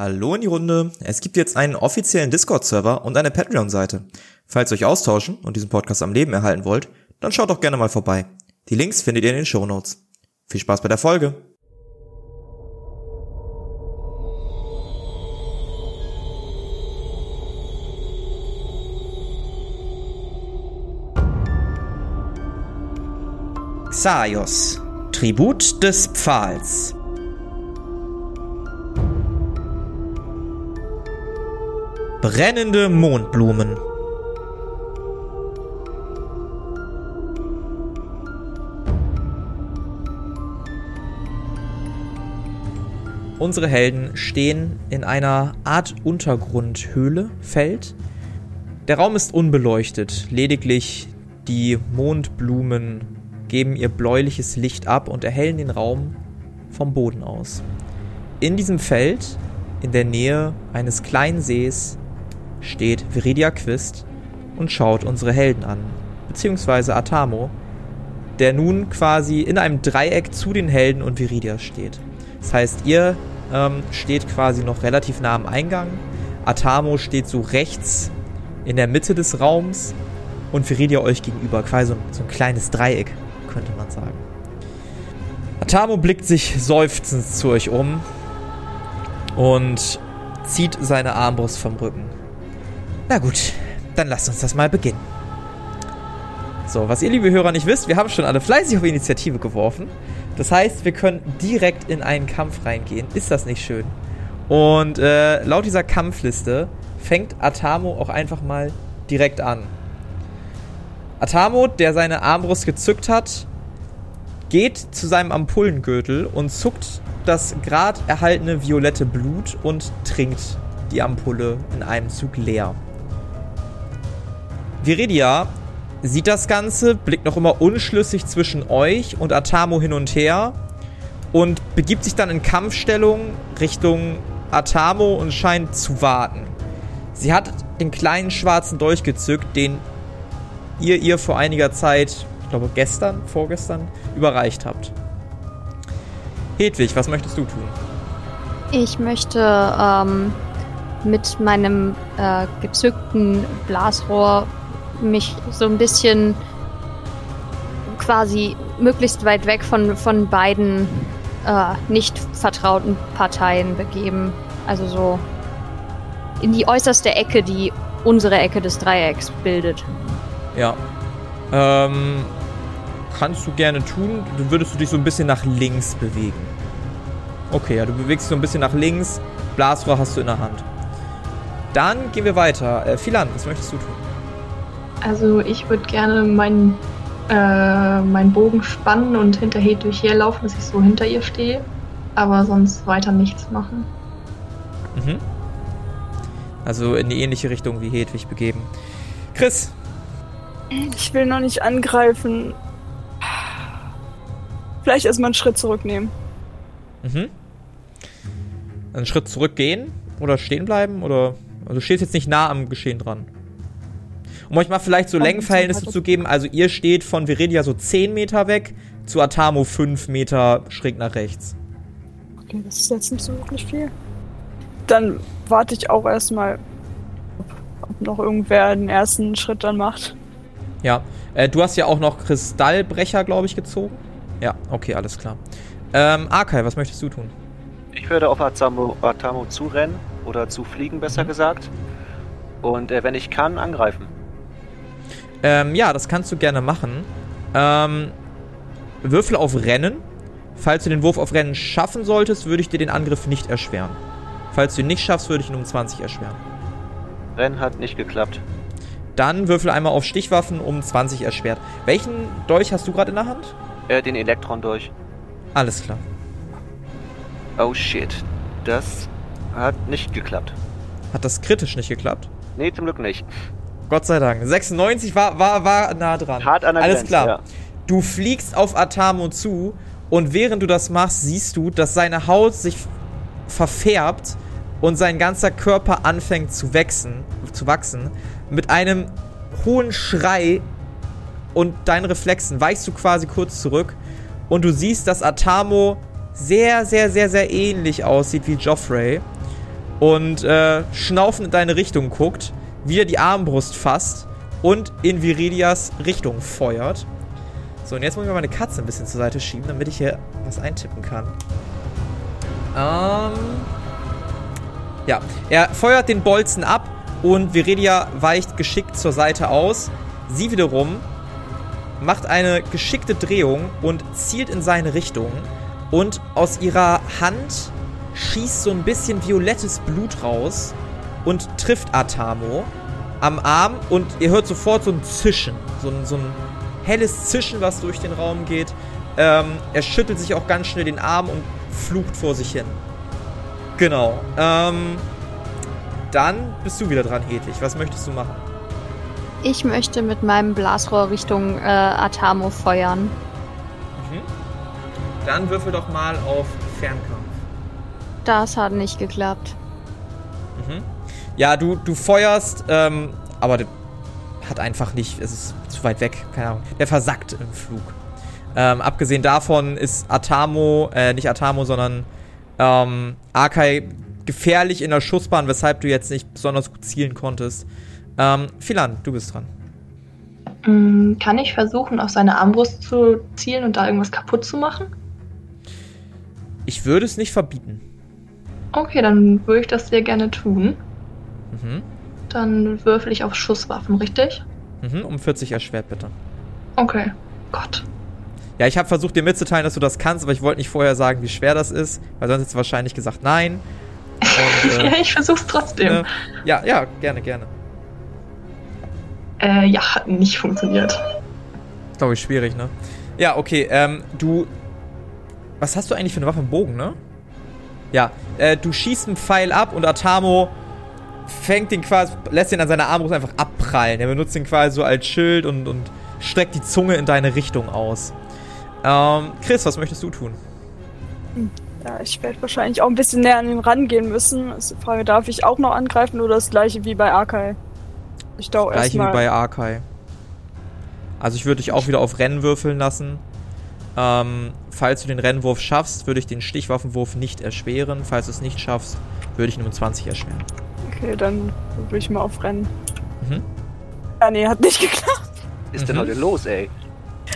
Hallo in die Runde. Es gibt jetzt einen offiziellen Discord-Server und eine Patreon-Seite. Falls ihr euch austauschen und diesen Podcast am Leben erhalten wollt, dann schaut doch gerne mal vorbei. Die Links findet ihr in den Show Notes. Viel Spaß bei der Folge. Xaios, Tribut des Pfahls. Brennende Mondblumen. Unsere Helden stehen in einer Art Untergrundhöhle, Feld. Der Raum ist unbeleuchtet, lediglich die Mondblumen geben ihr bläuliches Licht ab und erhellen den Raum vom Boden aus. In diesem Feld, in der Nähe eines kleinen Sees, steht Viridia Quist und schaut unsere Helden an, beziehungsweise Atamo, der nun quasi in einem Dreieck zu den Helden und Viridia steht. Das heißt, ihr ähm, steht quasi noch relativ nah am Eingang. Atamo steht so rechts in der Mitte des Raums und Viridia euch gegenüber. Quasi so ein, so ein kleines Dreieck, könnte man sagen. Atamo blickt sich seufzend zu euch um und zieht seine Armbrust vom Rücken. Na gut, dann lasst uns das mal beginnen. So, was ihr, liebe Hörer, nicht wisst, wir haben schon alle fleißig auf Initiative geworfen. Das heißt, wir können direkt in einen Kampf reingehen. Ist das nicht schön? Und äh, laut dieser Kampfliste fängt Atamo auch einfach mal direkt an. Atamo, der seine Armbrust gezückt hat, geht zu seinem Ampullengürtel und zuckt das gerade erhaltene violette Blut und trinkt die Ampulle in einem Zug leer. Viridia sieht das Ganze, blickt noch immer unschlüssig zwischen euch und Atamo hin und her und begibt sich dann in Kampfstellung Richtung Atamo und scheint zu warten. Sie hat den kleinen schwarzen Dolch gezückt, den ihr ihr vor einiger Zeit, ich glaube gestern, vorgestern, überreicht habt. Hedwig, was möchtest du tun? Ich möchte ähm, mit meinem äh, gezückten Blasrohr mich so ein bisschen quasi möglichst weit weg von, von beiden äh, nicht vertrauten Parteien begeben. Also so in die äußerste Ecke, die unsere Ecke des Dreiecks bildet. Ja. Ähm, kannst du gerne tun. Du würdest du dich so ein bisschen nach links bewegen. Okay, ja, du bewegst dich so ein bisschen nach links. Blasrohr hast du in der Hand. Dann gehen wir weiter. Äh, Philan, was möchtest du tun? Also ich würde gerne meinen äh, meinen Bogen spannen und hinter Hedwig herlaufen, dass ich so hinter ihr stehe. Aber sonst weiter nichts machen. Mhm. Also in die ähnliche Richtung wie Hedwig begeben. Chris. Ich will noch nicht angreifen. Vielleicht erstmal einen Schritt zurücknehmen. Mhm. Einen Schritt zurückgehen oder stehen bleiben oder also du stehst jetzt nicht nah am Geschehen dran. Um euch mal vielleicht so Längenverhältnisse zu geben, also ihr steht von Viridia so 10 Meter weg, zu Atamo 5 Meter schräg nach rechts. Okay, das ist jetzt nicht so wirklich viel. Dann warte ich auch erstmal, ob noch irgendwer den ersten Schritt dann macht. Ja, äh, du hast ja auch noch Kristallbrecher, glaube ich, gezogen. Ja, okay, alles klar. Ähm, Arkai, was möchtest du tun? Ich würde auf Atamo, Atamo zurennen oder zufliegen, besser mhm. gesagt. Und äh, wenn ich kann, angreifen. Ähm, ja, das kannst du gerne machen. Ähm, Würfel auf Rennen. Falls du den Wurf auf Rennen schaffen solltest, würde ich dir den Angriff nicht erschweren. Falls du ihn nicht schaffst, würde ich ihn um 20 erschweren. Rennen hat nicht geklappt. Dann würfel einmal auf Stichwaffen um 20 erschwert. Welchen Dolch hast du gerade in der Hand? Äh, den Elektron-Dolch. Alles klar. Oh shit. Das hat nicht geklappt. Hat das kritisch nicht geklappt? Nee, zum Glück nicht. Gott sei Dank. 96 war, war, war nah dran. Hart an der Alles Grenze, klar. Ja. Du fliegst auf Atamo zu und während du das machst, siehst du, dass seine Haut sich verfärbt und sein ganzer Körper anfängt zu wachsen, zu wachsen. Mit einem hohen Schrei und deinen Reflexen weichst du quasi kurz zurück und du siehst, dass Atamo sehr, sehr, sehr, sehr ähnlich aussieht wie Joffrey. und äh, schnaufend in deine Richtung guckt, wieder die Armbrust fasst und in Viridias Richtung feuert. So, und jetzt muss ich mal meine Katze ein bisschen zur Seite schieben, damit ich hier was eintippen kann. Ähm. Ja, er feuert den Bolzen ab und Viridia weicht geschickt zur Seite aus. Sie wiederum macht eine geschickte Drehung und zielt in seine Richtung. Und aus ihrer Hand schießt so ein bisschen violettes Blut raus und trifft Atamo am Arm. Und ihr hört sofort so ein Zischen, so ein, so ein helles Zischen, was durch den Raum geht. Ähm, er schüttelt sich auch ganz schnell den Arm und flucht vor sich hin. Genau. Ähm, dann bist du wieder dran, Hedwig. Was möchtest du machen? Ich möchte mit meinem Blasrohr Richtung äh, Atamo feuern. Mhm. Dann würfel doch mal auf Fernkampf. Das hat nicht geklappt. Ja, du, du feuerst, ähm, aber der hat einfach nicht, es ist zu weit weg, keine Ahnung. Der versackt im Flug. Ähm, abgesehen davon ist Atamo, äh, nicht Atamo, sondern ähm, Akai gefährlich in der Schussbahn, weshalb du jetzt nicht besonders gut zielen konntest. Ähm, Philan, du bist dran. Mm, Kann ich versuchen, auf seine Armbrust zu zielen und da irgendwas kaputt zu machen? Ich würde es nicht verbieten. Okay, dann würde ich das sehr gerne tun. Mhm. Dann würfel ich auf Schusswaffen, richtig? Mhm, um 40 erschwert, bitte. Okay. Gott. Ja, ich habe versucht dir mitzuteilen, dass du das kannst, aber ich wollte nicht vorher sagen, wie schwer das ist, weil sonst hättest du wahrscheinlich gesagt nein. Und, ja, äh, ich versuch's trotzdem. äh, ja, ja, gerne, gerne. Äh, ja, hat nicht funktioniert. Glaube ich, schwierig, ne? Ja, okay, ähm, du. Was hast du eigentlich für eine Waffe im Bogen, ne? Ja, äh, du schießt einen Pfeil ab und Atamo fängt den quasi, lässt den an seiner Armbrust einfach abprallen. Er benutzt den quasi so als Schild und, und streckt die Zunge in deine Richtung aus. Ähm, Chris, was möchtest du tun? Ja, ich werde wahrscheinlich auch ein bisschen näher an ihn rangehen müssen. Ist die Frage, darf ich auch noch angreifen oder das gleiche wie bei Arkai? Ich dauere Gleiche wie erstmal. bei Arkai. Also ich würde dich auch wieder auf Rennen würfeln lassen. Ähm, falls du den Rennwurf schaffst, würde ich den Stichwaffenwurf nicht erschweren. Falls du es nicht schaffst, würde ich ihn um 20 erschweren. Okay, dann will ich mal auf Rennen. Mhm. Ja, nee, hat nicht geklappt. Ist denn Mhm. heute los, ey?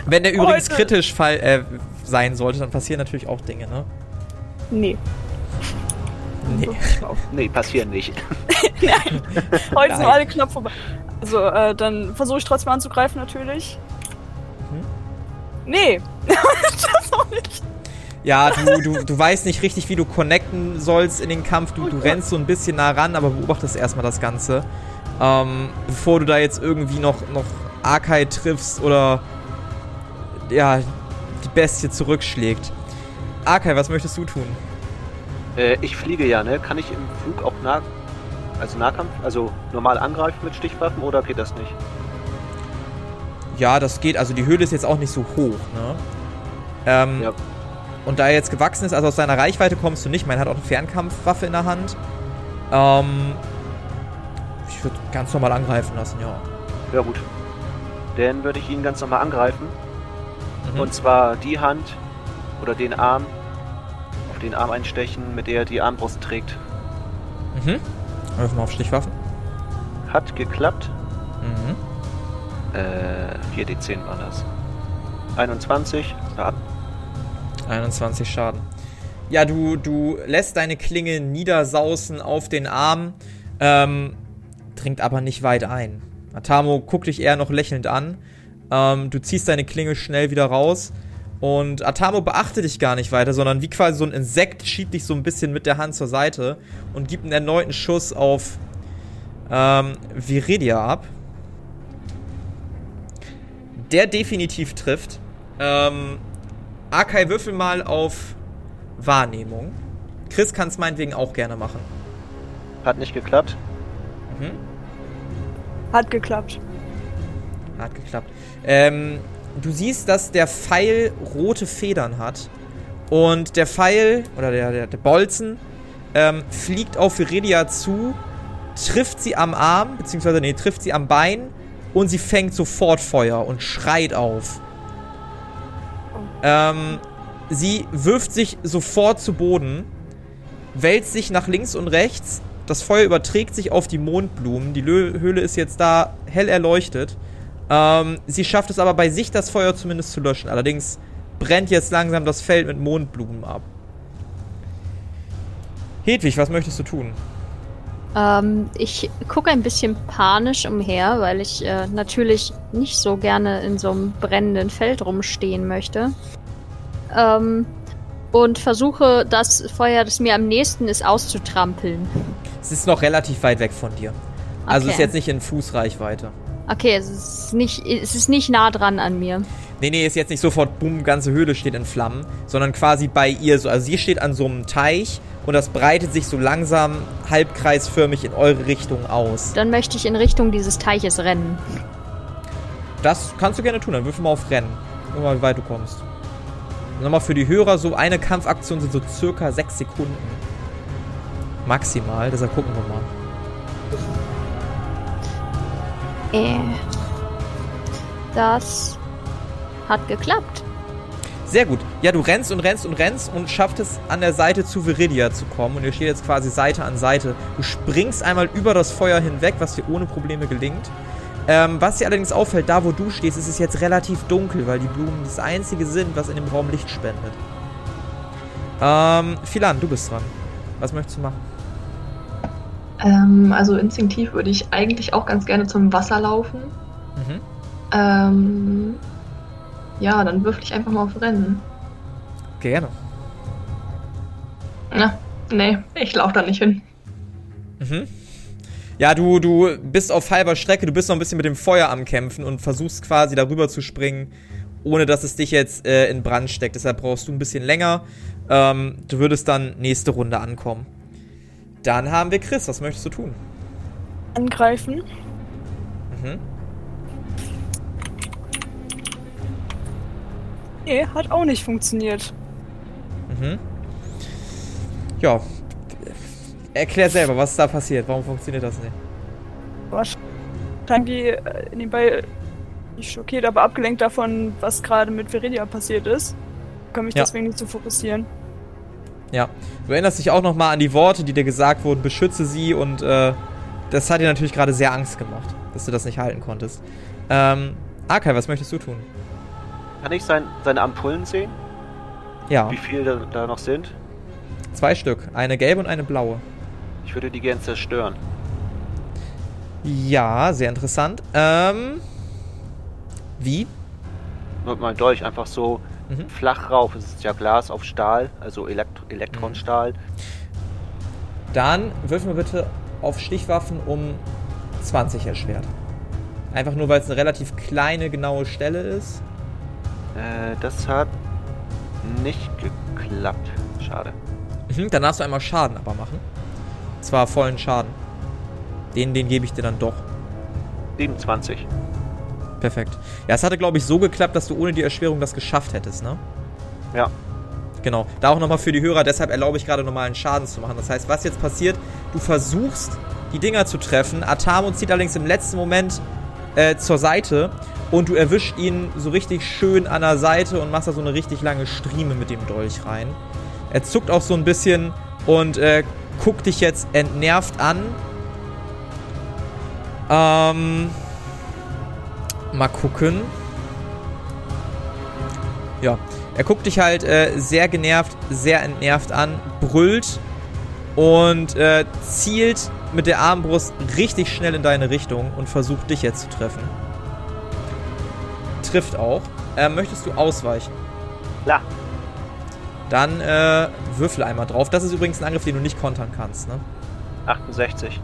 Wenn der übrigens Heute- kritisch fall, äh, sein sollte, dann passieren natürlich auch Dinge, ne? Nee. Nee. Nee, passieren nicht. Heute sind Nein. alle knapp vorbei. Also, äh, dann versuche ich trotzdem anzugreifen, natürlich. Mhm. Nee. das auch nicht. Ja, du, du, du weißt nicht richtig, wie du connecten sollst in den Kampf. Du, du rennst so ein bisschen nah ran, aber beobachtest erstmal das Ganze. Ähm, bevor du da jetzt irgendwie noch, noch Arkai triffst oder ja, die Bestie zurückschlägt. Arkai, was möchtest du tun? Äh, ich fliege ja, ne? Kann ich im Flug auch nah, also Nahkampf, also normal angreifen mit Stichwaffen oder geht das nicht? Ja, das geht. Also die Höhle ist jetzt auch nicht so hoch, ne? Ähm, Ja. Und da er jetzt gewachsen ist, also aus seiner Reichweite kommst du nicht. Man hat auch eine Fernkampfwaffe in der Hand. Ähm, ich würde ganz normal angreifen lassen, ja. Ja gut. Dann würde ich ihn ganz normal angreifen. Mhm. Und zwar die Hand oder den Arm, auf den Arm einstechen, mit der er die Armbrust trägt. Mhm. Mal auf Stichwaffen. Hat geklappt. Mhm. Äh, 4d10 war das. 21. Ja, 21 Schaden. Ja, du, du lässt deine Klinge niedersausen auf den Arm, ähm, dringt aber nicht weit ein. Atamo guckt dich eher noch lächelnd an. Ähm, du ziehst deine Klinge schnell wieder raus. Und Atamo beachtet dich gar nicht weiter, sondern wie quasi so ein Insekt schiebt dich so ein bisschen mit der Hand zur Seite und gibt einen erneuten Schuss auf ähm, Viridia ab. Der definitiv trifft. Ähm, Akai, würfel mal auf Wahrnehmung. Chris kann es meinetwegen auch gerne machen. hat nicht geklappt. Mhm. Hat geklappt. Hat geklappt. Ähm, du siehst, dass der Pfeil rote Federn hat. Und der Pfeil, oder der, der, der Bolzen, ähm, fliegt auf Viridia zu, trifft sie am Arm, beziehungsweise, nee, trifft sie am Bein und sie fängt sofort Feuer und schreit auf. Ähm, sie wirft sich sofort zu Boden, wälzt sich nach links und rechts Das Feuer überträgt sich auf die Mondblumen. Die Höhle ist jetzt da hell erleuchtet. Ähm, sie schafft es aber bei sich, das Feuer zumindest zu löschen. Allerdings brennt jetzt langsam das Feld mit Mondblumen ab. Hedwig, was möchtest du tun? Ähm, ich gucke ein bisschen panisch umher, weil ich äh, natürlich nicht so gerne in so einem brennenden Feld rumstehen möchte. Ähm, und versuche, das Feuer, das mir am nächsten ist, auszutrampeln. Es ist noch relativ weit weg von dir. Also Okay. ist jetzt nicht in Fußreichweite. Okay, es ist nicht, es ist nicht nah dran an mir. Nee, nee, ist jetzt nicht sofort, bumm, ganze Höhle steht in Flammen, sondern quasi bei ihr so. Also sie steht an so einem Teich und das breitet sich so langsam halbkreisförmig in eure Richtung aus. Dann möchte ich in Richtung dieses Teiches rennen. Das kannst du gerne tun, dann würfel mal auf Rennen. Guck mal, wie weit du kommst. Nochmal für die Hörer, so eine Kampfaktion sind so circa sechs Sekunden. Maximal, deshalb gucken wir mal. Äh. Das hat geklappt. Sehr gut. Ja, du rennst und rennst und rennst und schaffst es an der Seite zu Viridia zu kommen. Und ihr steht jetzt quasi Seite an Seite. Du springst einmal über das Feuer hinweg, was dir ohne Probleme gelingt. Ähm, was dir allerdings auffällt, da wo du stehst, ist es jetzt relativ dunkel, weil die Blumen das einzige sind, was in dem Raum Licht spendet. Ähm, Philan, du bist dran. Was möchtest du machen? Ähm, also instinktiv würde ich eigentlich auch ganz gerne zum Wasser laufen. Mhm. Ähm, ja, dann würfel ich einfach mal auf Rennen. Gerne. Na, nee, ich laufe da nicht hin. Mhm. Ja, du, du bist auf halber Strecke, du bist noch ein bisschen mit dem Feuer am Kämpfen und versuchst quasi darüber zu springen, ohne dass es dich jetzt äh, in Brand steckt. Deshalb brauchst du ein bisschen länger. Ähm, du würdest dann nächste Runde ankommen. Dann haben wir Chris. Was möchtest du tun? Angreifen. Mhm. Nee, hat auch nicht funktioniert. Mhm. Ja. Erklär selber, was ist da passiert? Warum funktioniert das nicht? Wahrscheinlich äh, nebenbei nicht schockiert, aber abgelenkt davon, was gerade mit Viridia passiert ist. Kann mich Ja. deswegen nicht so fokussieren. Ja. Du erinnerst dich auch nochmal an die Worte, die dir gesagt wurden, beschütze sie und äh, das hat dir natürlich gerade sehr Angst gemacht, dass du das nicht halten konntest. Ähm, Arkai, was möchtest du tun? Kann ich sein, seine Ampullen sehen? Ja, Wie viele da, da noch sind? zwei Stück. Eine gelbe und eine blaue. Ich würde die gern zerstören. Ja, sehr interessant. Ähm, wie? Mit meinem Dolch einfach so Mhm. flach rauf. Es ist ja Glas auf Stahl, also Elekt Elektronstahl. Dann würfeln wir bitte auf Stichwaffen um 20 erschwert. Einfach nur, weil es eine relativ kleine, genaue Stelle ist. Äh, das hat nicht geklappt. Schade. Mhm, dann darfst du einmal Schaden aber machen. Und zwar vollen Schaden. Den, den gebe ich dir dann doch. 27. Perfekt. Ja, es hatte, glaube ich, so geklappt, dass du ohne die Erschwerung das geschafft hättest, ne? Ja. Genau. Da auch nochmal für die Hörer, deshalb erlaube ich gerade normalen Schaden zu machen. Das heißt, was jetzt passiert, du versuchst, die Dinger zu treffen. Atamo zieht allerdings im letzten Moment äh, zur Seite und du erwischt ihn so richtig schön an der Seite und machst da so eine richtig lange Strieme mit dem Dolch rein. Er zuckt auch so ein bisschen und äh, guckt dich jetzt entnervt an. Ähm. Mal gucken. Ja, er guckt dich halt äh, sehr genervt, sehr entnervt an, brüllt und äh, zielt mit der Armbrust richtig schnell in deine Richtung und versucht dich jetzt zu treffen. Trifft auch. Äh, möchtest du ausweichen? Klar. Dann äh, würfel einmal drauf. Das ist übrigens ein Angriff, den du nicht kontern kannst. Ne? 68.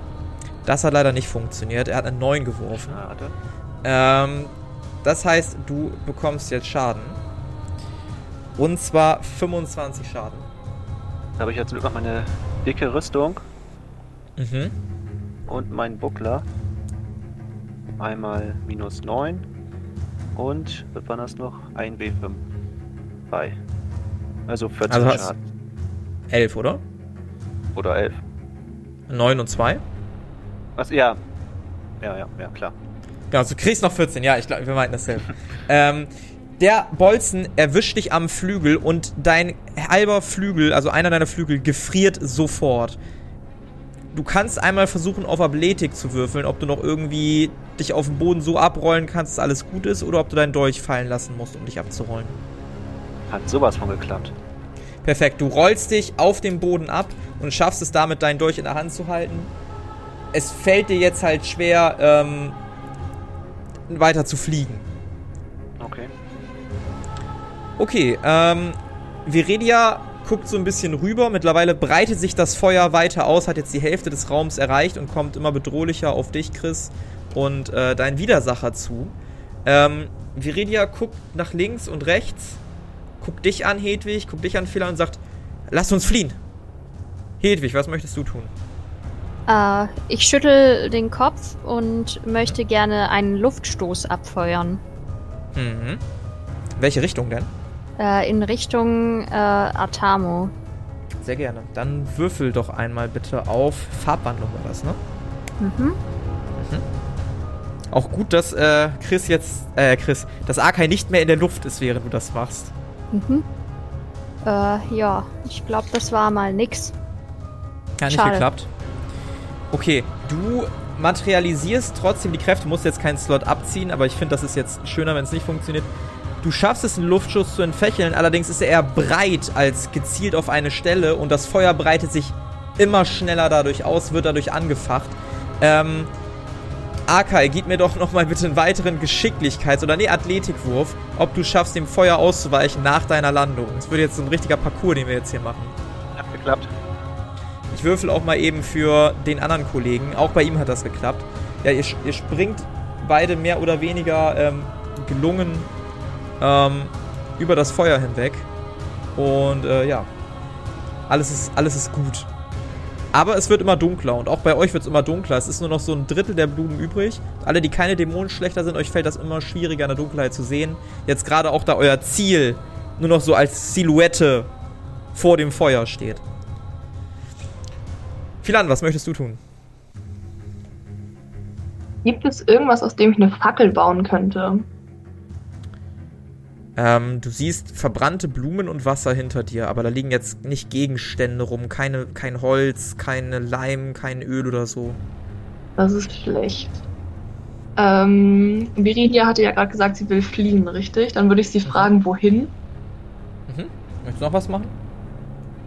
Das hat leider nicht funktioniert. Er hat eine 9 geworfen. Schade. Ähm, das heißt, du bekommst jetzt Schaden. Und zwar 25 Schaden. Da habe ich jetzt noch meine dicke Rüstung Mhm. und meinen Buckler. Einmal minus 9 und was war das noch? Ein W5 bei. Also 14 Also Schaden. 11, oder? Oder 11. 9 und 2. Was? Ja. Ja, ja, ja, klar. Genau, du kriegst noch 14. Ja, ich glaube, wir meinten dasselbe. ähm, der Bolzen erwischt dich am Flügel und dein halber Flügel, also einer deiner Flügel, gefriert sofort. Du kannst einmal versuchen, auf Athletik zu würfeln, ob du noch irgendwie dich auf dem Boden so abrollen kannst, dass alles gut ist, oder ob du deinen Dolch fallen lassen musst, um dich abzurollen. Hat sowas von geklappt. Perfekt, du rollst dich auf dem Boden ab und schaffst es damit, deinen Dolch in der Hand zu halten. Es fällt dir jetzt halt schwer, ähm, weiter zu fliegen. Okay. Okay, ähm, Viredia guckt so ein bisschen rüber. Mittlerweile breitet sich das Feuer weiter aus, hat jetzt die Hälfte des Raums erreicht und kommt immer bedrohlicher auf dich, Chris, und äh, dein Widersacher zu. Ähm, Viridia guckt nach links und rechts, guckt dich an, Hedwig, guckt dich an, Phila und sagt, lass uns fliehen. Hedwig, was möchtest du tun? Äh, ich schüttel den Kopf und möchte gerne einen Luftstoß abfeuern. Mhm. Welche Richtung denn? Äh, in Richtung äh, Atamo. Sehr gerne. Dann würfel doch einmal bitte auf Farbwandlung war das, ne? Mhm. Auch gut, dass äh, Chris jetzt, äh, Chris, dass Akai nicht mehr in der Luft ist, während du das machst. Mhm. Äh, ja, ich glaube, das war mal nix. Gar nicht Schade. geklappt. Okay, du materialisierst trotzdem die Kräfte, musst jetzt keinen Slot abziehen, aber ich finde, das ist jetzt schöner, wenn es nicht funktioniert. Du schaffst es, einen Luftschuss zu entfächeln, allerdings ist er eher breit als gezielt auf eine Stelle und das Feuer breitet sich immer schneller dadurch aus, wird dadurch angefacht. Ähm, Akai, gib mir doch nochmal bitte einen weiteren Geschicklichkeits- oder nee, Athletikwurf, ob du schaffst, dem Feuer auszuweichen nach deiner Landung. Das wird jetzt so ein richtiger Parcours, den wir jetzt hier machen. Hat geklappt. Ich würfel auch mal eben für den anderen Kollegen. Auch bei ihm hat das geklappt. Ja, ihr, ihr springt beide mehr oder weniger ähm, gelungen ähm, über das Feuer hinweg. Und äh, ja, alles ist, alles ist gut. Aber es wird immer dunkler und auch bei euch wird es immer dunkler. Es ist nur noch so ein Drittel der Blumen übrig. Alle, die keine Dämonenschlechter sind, euch fällt das immer schwieriger in der Dunkelheit zu sehen. Jetzt gerade auch da euer Ziel nur noch so als Silhouette vor dem Feuer steht. Philan, was möchtest du tun? Gibt es irgendwas, aus dem ich eine Fackel bauen könnte? Ähm, du siehst verbrannte Blumen und Wasser hinter dir, aber da liegen jetzt nicht Gegenstände rum, keine, kein Holz, keine Leim, kein Öl oder so. Das ist schlecht. Ähm, Viridia hatte ja gerade gesagt, sie will fliehen, richtig? Dann würde ich sie fragen, wohin? Mhm. Möchtest du noch was machen?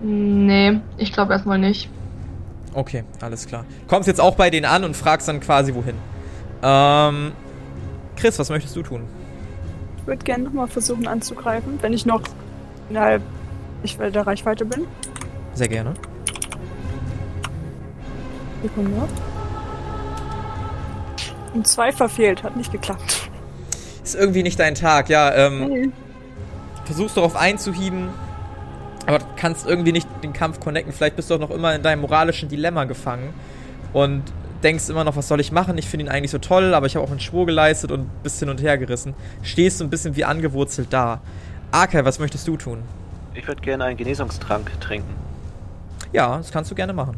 Nee, ich glaube erstmal nicht. Okay, alles klar. Kommst jetzt auch bei denen an und fragst dann quasi wohin. Ähm, Chris, was möchtest du tun? Ich würde gerne nochmal versuchen anzugreifen, wenn ich noch innerhalb ich will der Reichweite bin. Sehr gerne. Sekunde. Und zwei verfehlt, hat nicht geklappt. Ist irgendwie nicht dein Tag, ja. Ähm, Hey. versuchst darauf einzuhieben, aber kannst irgendwie nicht den Kampf connecten. Vielleicht bist du auch noch immer in deinem moralischen Dilemma gefangen und denkst immer noch, was soll ich machen? Ich finde ihn eigentlich so toll, aber ich habe auch einen Schwur geleistet und bist hin und her gerissen. Stehst so ein bisschen wie angewurzelt da. Arkai, was möchtest du tun? Ich würde gerne einen Genesungstrank trinken. Ja, das kannst du gerne machen.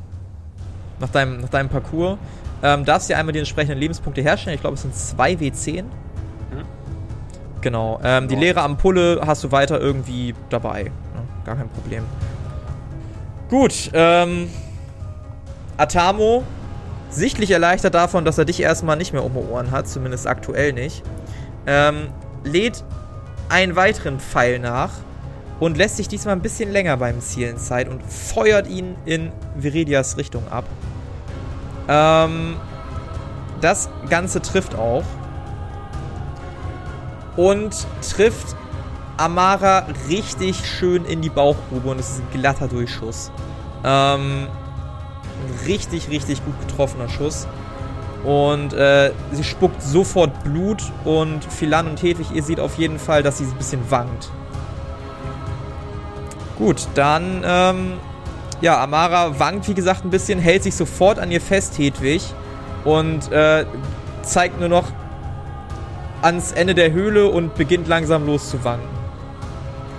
Nach deinem, nach deinem Parcours. Ähm, darfst dir einmal die entsprechenden Lebenspunkte herstellen. Ich glaube, es sind 2 W10. Genau. Ähm, die Ja. leere Ampulle hast du weiter irgendwie dabei. Ja, gar kein Problem. Gut. Ähm, Atamo, sichtlich erleichtert davon, dass er dich erstmal nicht mehr um die Ohren hat, zumindest aktuell nicht, ähm, lädt einen weiteren Pfeil nach und lässt sich diesmal ein bisschen länger beim Zielen Zeit und feuert ihn in Viridias Richtung ab. Ähm, das Ganze trifft auch. Und trifft Amara richtig schön in die Bauchgrube und es ist ein glatter Durchschuss. Ähm, ein richtig, richtig gut getroffener Schuss. Und äh, sie spuckt sofort Blut und Philan und Hedwig, ihr seht auf jeden Fall, dass sie ein bisschen wankt. Gut, dann, ähm, ja, Amara wankt, wie gesagt, ein bisschen, hält sich sofort an ihr fest, Hedwig, und äh, zeigt nur noch ans Ende der Höhle und beginnt langsam loszuwanken.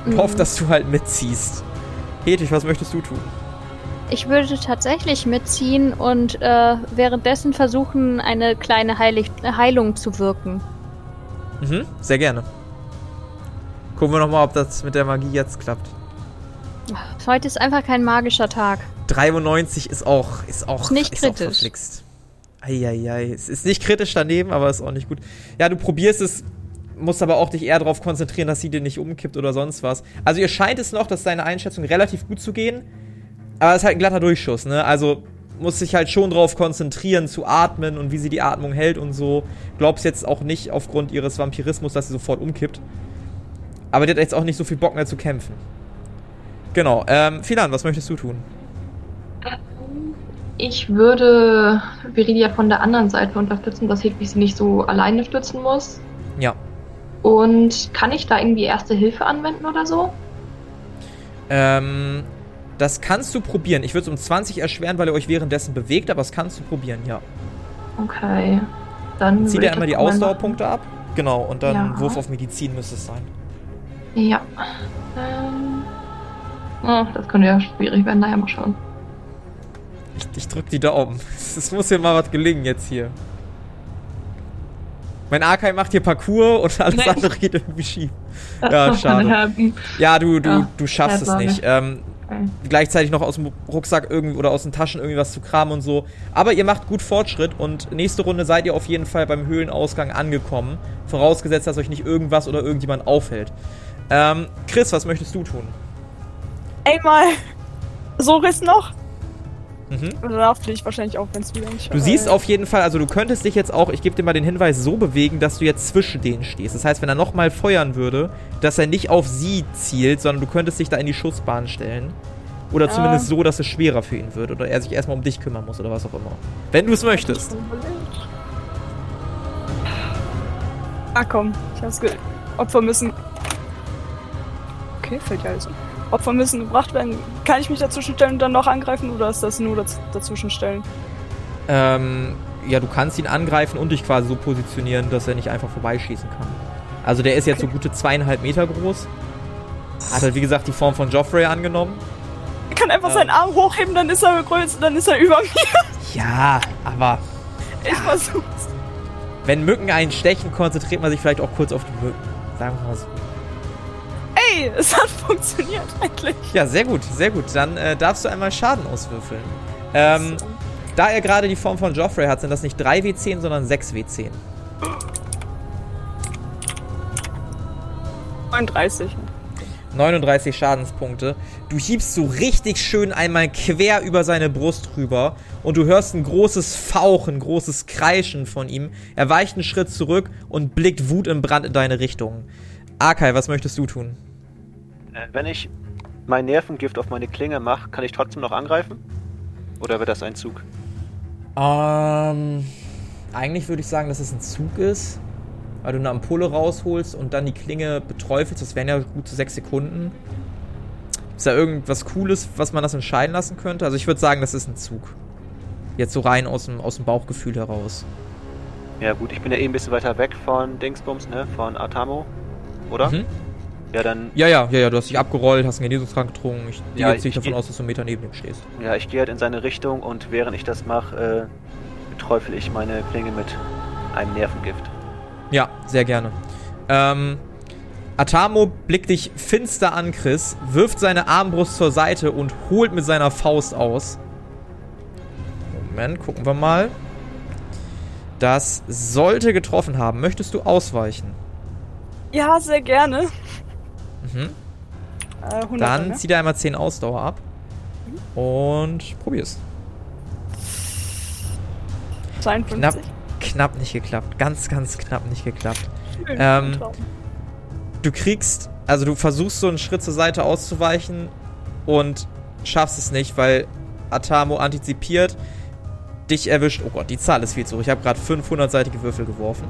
Und Mhm. hofft, dass du halt mitziehst. Hedwig, was möchtest du tun? Ich würde tatsächlich mitziehen und äh, währenddessen versuchen, eine kleine Heilig Heilung zu wirken. Mhm, sehr gerne. Gucken wir nochmal, ob das mit der Magie jetzt klappt. Heute ist einfach kein magischer Tag. 93 ist auch, ist auch, nicht ist auch kritisch. verflixt. Eieiei. Es ist nicht kritisch daneben, aber ist auch nicht gut. Ja, du probierst es, musst aber auch dich eher darauf konzentrieren, dass sie dir nicht umkippt oder sonst was. Also ihr scheint es noch, dass deine Einschätzung relativ gut zu gehen. Aber es ist halt ein glatter Durchschuss, ne? Also muss sich halt schon darauf konzentrieren, zu atmen und wie sie die Atmung hält und so. Glaubst jetzt auch nicht aufgrund ihres Vampirismus, dass sie sofort umkippt. Aber die hat jetzt auch nicht so viel Bock mehr zu kämpfen. Genau. Ähm, Philan, was möchtest du tun? Ich würde Viridia von der anderen Seite unterstützen, dass Hedwig sie nicht so alleine stützen muss. Ja. Und kann ich da irgendwie erste Hilfe anwenden oder so? Ähm, das kannst du probieren. Ich würde es um 20 erschweren, weil ihr euch währenddessen bewegt, aber das kannst du probieren, ja. Okay. Dann Zieh dir einmal die Ausdauerpunkte ab. Genau, und dann Ja. Wurf auf Medizin müsste es sein. Ja. Ähm. Oh, das könnte ja schwierig werden, naja, mal schauen. Ich, ich drück die Daumen. Es muss hier mal was gelingen jetzt hier. Mein Arkai macht hier Parcours und alles Nein. andere geht irgendwie schief. Ja, schade. Ja, du, du, Ja, du schaffst es nicht. Ähm, Okay. gleichzeitig noch aus dem Rucksack irgendwie oder aus den Taschen irgendwie was zu kramen und so. Aber ihr macht gut Fortschritt und nächste Runde seid ihr auf jeden Fall beim Höhlenausgang angekommen. Vorausgesetzt, dass euch nicht irgendwas oder irgendjemand auffällt. Ähm, Chris, was möchtest du tun? Ey, mal. So ist noch. Mhm. Danach fliege ich wahrscheinlich auch, wenn es wieder nicht Du siehst auf jeden Fall, also du könntest dich jetzt auch, ich gebe dir mal den Hinweis, so bewegen, dass du jetzt zwischen denen stehst. Das heißt, wenn er nochmal feuern würde, dass er nicht auf sie zielt, sondern du könntest dich da in die Schussbahn stellen. Oder Ja. zumindest so, dass es schwerer für ihn wird. Oder er sich erstmal um dich kümmern muss oder was auch immer. Wenn du es möchtest. Ah, komm. Ich hab's ge Opfer müssen. Okay, fällt ja alles um. Opfer müssen gebracht werden. Kann ich mich dazwischen stellen und dann noch angreifen oder ist das nur daz dazwischen stellen? Ähm, ja, du kannst ihn angreifen und dich quasi so positionieren, dass er nicht einfach vorbeischießen kann. Also der ist jetzt so gute zweieinhalb Meter groß. Hat halt, wie gesagt, die Form von Joffrey angenommen. Er kann einfach Ähm. seinen Arm hochheben, dann ist er größer, dann ist er über mir. Ja, aber Ich versuch's. wenn Mücken einen stechen, konzentriert man sich vielleicht auch kurz auf die Mücken. Sagen wir mal so. Es hat funktioniert eigentlich. Ja, sehr gut, sehr gut. Dann äh, darfst du einmal Schaden auswürfeln. Ähm, da er gerade die Form von Joffrey hat, sind das nicht 3 W10, sondern 6 W10. 39. 39 Schadenspunkte. Du hiebst so richtig schön einmal quer über seine Brust rüber und du hörst ein großes Fauchen, großes Kreischen von ihm. Er weicht einen Schritt zurück und blickt Wut im Brand in deine Richtung. Arkai, was möchtest du tun? Äh, wenn ich mein Nervengift auf meine Klinge mache, kann ich trotzdem noch angreifen? Oder wird das ein Zug? Ähm, eigentlich würde ich sagen, dass es ein Zug ist, weil du eine Ampulle rausholst und dann die Klinge beträufelst. Das wären ja gut zu sechs Sekunden. Ist da irgendwas Cooles, was man das entscheiden lassen könnte? Also ich würde sagen, das ist ein Zug. Jetzt so rein aus dem, aus dem Bauchgefühl heraus. Ja gut, ich bin ja eh ein bisschen weiter weg von Dingsbums, ne? Von Atamo. Oder? Mhm. Ja, dann. Ja, ja, ja, ja, du hast dich abgerollt, hast einen Genesungstrank getrunken. Ich gehe Ja, jetzt nicht ich davon aus, dass du einen Meter neben ihm stehst. Ja, ich gehe halt in seine Richtung und während ich das mache, äh, beträufel ich meine Klinge mit einem Nervengift. Ja, sehr gerne. Ähm, Atamo blickt dich finster an, Chris, wirft seine Armbrust zur Seite und holt mit seiner Faust aus. Moment, gucken wir mal. Das sollte getroffen haben. Möchtest du ausweichen? Ja, sehr gerne. Mhm. Äh, 100 Dann ne? zieh dir einmal 10 Ausdauer ab. Und probier's. 52. Knapp, knapp nicht geklappt. Ganz, ganz knapp nicht geklappt. Schön, ähm, du kriegst, also du versuchst so einen Schritt zur Seite auszuweichen und schaffst es nicht, weil Atamo antizipiert, dich erwischt. Oh Gott, die Zahl ist viel zu hoch. Ich habe gerade 500-seitige Würfel geworfen.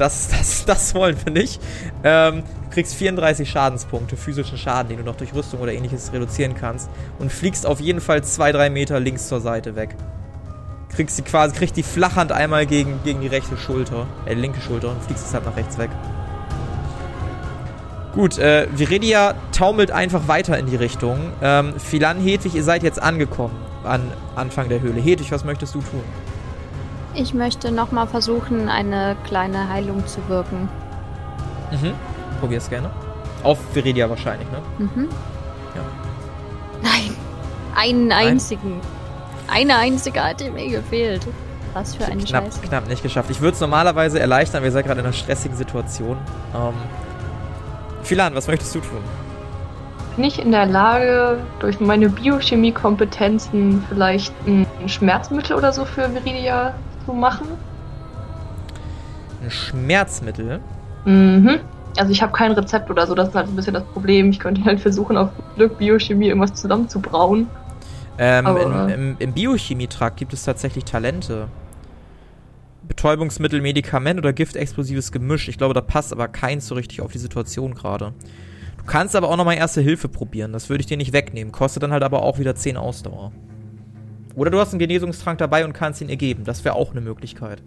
Das, das, das wollen wir nicht. Ähm, du kriegst 34 Schadenspunkte, physischen Schaden, den du noch durch Rüstung oder ähnliches reduzieren kannst. Und fliegst auf jeden Fall 2-3 Meter links zur Seite weg. Kriegst die quasi, kriegst die Flachhand einmal gegen, gegen die rechte Schulter, äh, linke Schulter und fliegst deshalb nach rechts weg. Gut, äh, Viredia taumelt einfach weiter in die Richtung. Ähm, Philan, Hedwig, ihr seid jetzt angekommen an Anfang der Höhle. Hedwig, was möchtest du tun? Ich möchte nochmal versuchen, eine kleine Heilung zu wirken. Mhm. Probier's gerne. Auf Viredia wahrscheinlich, ne? Mhm. Ja. Nein. einen einzigen. Eine einzige hat mir gefehlt. Was für eine knapp, Scheiße. Knapp nicht geschafft. Ich würde es normalerweise erleichtern, wir sind gerade in einer stressigen Situation. Ähm, Philan, was möchtest du tun? Bin ich in der Lage, durch meine Biochemie-Kompetenzen vielleicht ein Schmerzmittel oder so für Viridia zu machen? Ein Schmerzmittel? Mhm. Also ich habe kein Rezept oder so, das ist halt ein bisschen das Problem. Ich könnte halt versuchen, auf Glück Biochemie irgendwas zusammenzubrauen. Ähm, Aber- im, im, Im Biochemietrakt gibt es tatsächlich Talente. Betäubungsmittel, Medikament oder giftexplosives Gemisch. Ich glaube, da passt aber keins so richtig auf die Situation gerade. Du kannst aber auch nochmal Erste Hilfe probieren. Das würde ich dir nicht wegnehmen. Kostet dann halt aber auch wieder 10 Ausdauer. Oder du hast einen Genesungstrank dabei und kannst ihn ergeben. Das wäre auch eine Möglichkeit.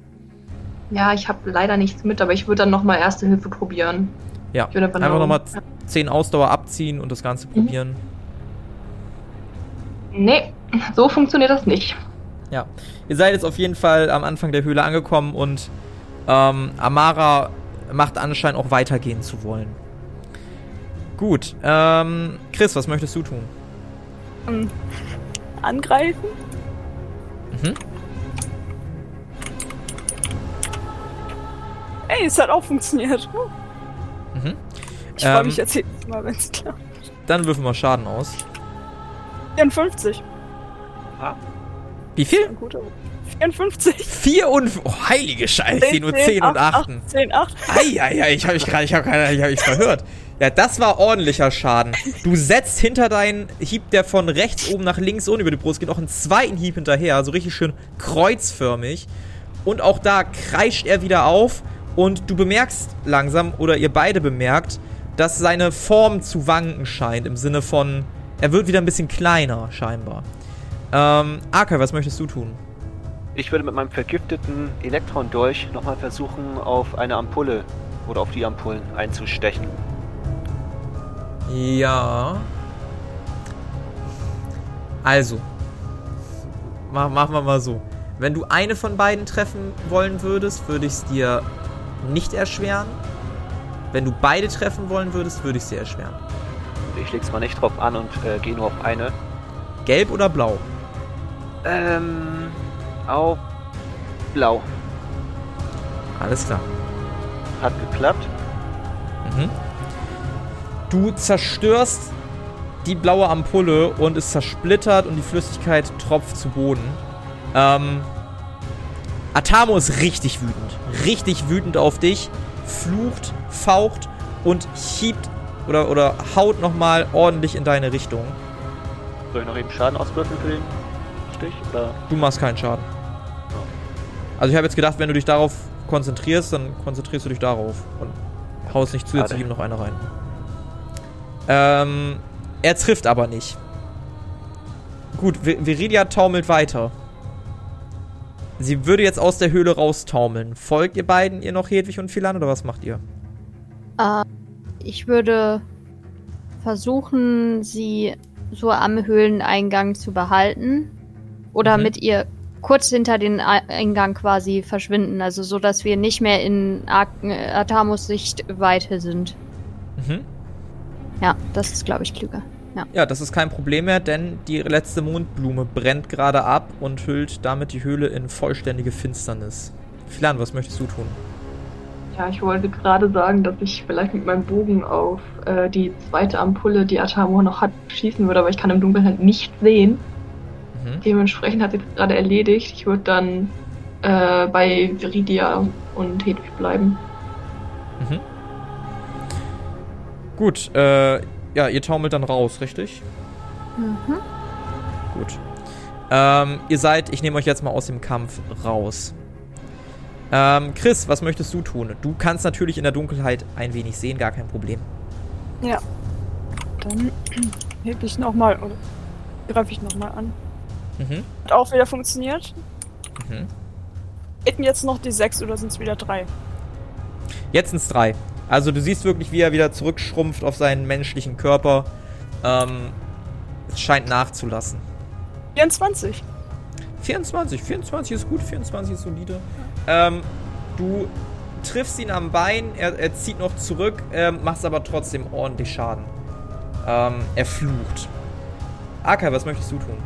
Ja, ich habe leider nichts mit, aber ich würde dann nochmal Erste Hilfe probieren. Ja, Ich würde einfach nochmal 10 Ausdauer abziehen und das Ganze probieren. Nee, so funktioniert das nicht. Ja, ihr seid jetzt auf jeden Fall am Anfang der Höhle angekommen und ähm, Amara macht anscheinend auch weitergehen zu wollen. Gut, ähm, Chris, was möchtest du tun? Ähm, angreifen? Mhm. Ey, es hat auch funktioniert. Huh. Mhm. Ich freue Ähm, mich jetzt jedes Mal, wenn es klappt. Dann würfeln wir Schaden aus. 54. Wie viel? Ein guter. 54. 4 und... Oh, heilige Scheiße, ich sehe nur 10 und 8. 10, 8. Eieiei, ich habe mich gerade, ich habe keine, ich habe mich verhört. Ja, das war ordentlicher Schaden. Du setzt hinter deinen Hieb, der von rechts oben nach links und über die Brust geht, noch einen zweiten Hieb hinterher, so richtig schön kreuzförmig. Und auch da kreischt er wieder auf und du bemerkst langsam, oder ihr beide bemerkt, dass seine Form zu wanken scheint, im Sinne von, er wird wieder ein bisschen kleiner, scheinbar. Ähm, Arkai, was möchtest du tun? Ich würde mit meinem vergifteten Elektron-Dolch nochmal versuchen, auf eine Ampulle oder auf die Ampullen einzustechen. Ja. Also. Mach, machen wir mal so. Wenn du eine von beiden treffen wollen würdest, würde ich es dir nicht erschweren. Wenn du beide treffen wollen würdest, würde ich es dir erschweren. Ich leg's mal nicht drauf an und äh, gehe nur auf eine. Gelb oder blau? Ähm, auf blau. Alles klar. Hat geklappt. Mhm. Du zerstörst die blaue Ampulle und es zersplittert und die Flüssigkeit tropft zu Boden. Ähm, Atamo ist richtig wütend. Richtig wütend auf dich. Flucht, faucht und hiebt oder, oder haut nochmal ordentlich in deine Richtung. Soll ich noch eben Schaden auswürfeln für den Stich? Oder? Du machst keinen Schaden. Also ich habe jetzt gedacht, wenn du dich darauf konzentrierst, dann konzentrierst du dich darauf und haust nicht zusätzlich ihm noch eine rein. Ähm, er trifft aber nicht. Gut, Vi- Viridia taumelt weiter. Sie würde jetzt aus der Höhle raustaumeln. Folgt ihr beiden ihr noch Hedwig und Philan oder was macht ihr? Äh, ich würde versuchen, sie so am Höhleneingang zu behalten. Oder Mhm. mit ihr kurz hinter den Eingang quasi verschwinden. Also so, dass wir nicht mehr in Ar äh, Atamos Sichtweite sind. Mhm. Ja, das ist, glaube ich, klüger. Ja. Ja, das ist kein Problem mehr, denn die letzte Mondblume brennt gerade ab und hüllt damit die Höhle in vollständige Finsternis. Philan, was möchtest du tun? Ja, ich wollte gerade sagen, dass ich vielleicht mit meinem Bogen auf äh, die zweite Ampulle, die Atamo noch hat, schießen würde, aber ich kann im Dunkeln halt nicht sehen. Mhm. Dementsprechend hat sie es gerade erledigt. Ich würde dann äh, bei Viridia und Hedwig bleiben. Mhm. Gut, äh, ja, ihr taumelt dann raus, richtig? Mhm. Gut. Ähm, ihr seid, ich nehme euch jetzt mal aus dem Kampf raus. Ähm, Chris, was möchtest du tun? Du kannst natürlich in der Dunkelheit ein wenig sehen, gar kein Problem. Ja. Dann heb ich nochmal, oder greife ich nochmal an. Mhm. Hat auch wieder funktioniert. Mhm. Hätten jetzt noch die sechs oder sind es wieder drei? Jetzt sind's drei. Also du siehst wirklich, wie er wieder zurückschrumpft auf seinen menschlichen Körper. Ähm, es scheint nachzulassen. 24. 24, 24 ist gut, 24 ist solide. Ähm, du triffst ihn am Bein, er, er zieht noch zurück, ähm, machst aber trotzdem ordentlich Schaden. Ähm, er flucht. Akai, was möchtest du tun?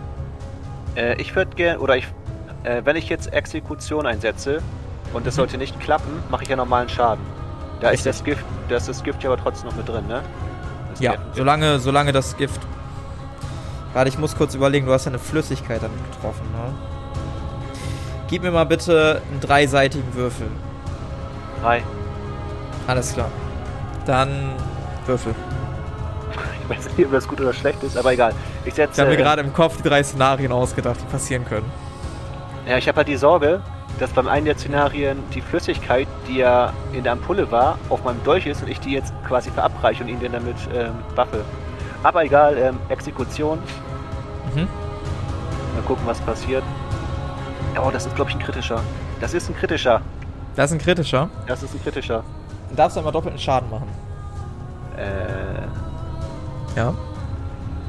Äh, ich würde gerne, oder ich, äh, wenn ich jetzt Exekution einsetze und das Mhm. sollte nicht klappen, mache ich ja normalen Schaden. Da ist das Gift, da ist das Gift ja aber trotzdem noch mit drin, ne? Das Ja, solange, solange das Gift. Warte, ich muss kurz überlegen, du hast ja eine Flüssigkeit damit getroffen, ne? Gib mir mal bitte einen dreiseitigen Würfel. Drei. Alles klar. Dann Würfel. Ich weiß nicht, ob das gut oder schlecht ist, aber egal. Ich Ich setze. habe mir gerade im Kopf die drei Szenarien ausgedacht, die passieren können. Ja, ich habe halt die Sorge, dass beim einen der Szenarien die Flüssigkeit, die ja in der Ampulle war, auf meinem Dolch ist und ich die jetzt quasi verabreiche und ihn dann damit ähm, waffe. Aber egal, ähm, Exekution. Mhm. Mal gucken, was passiert. Oh, das ist, glaube ich, ein kritischer. Das ist ein kritischer. Das ist ein kritischer. Das ist ein kritischer. Dann darfst du einmal doppelten Schaden machen. Äh, Ja.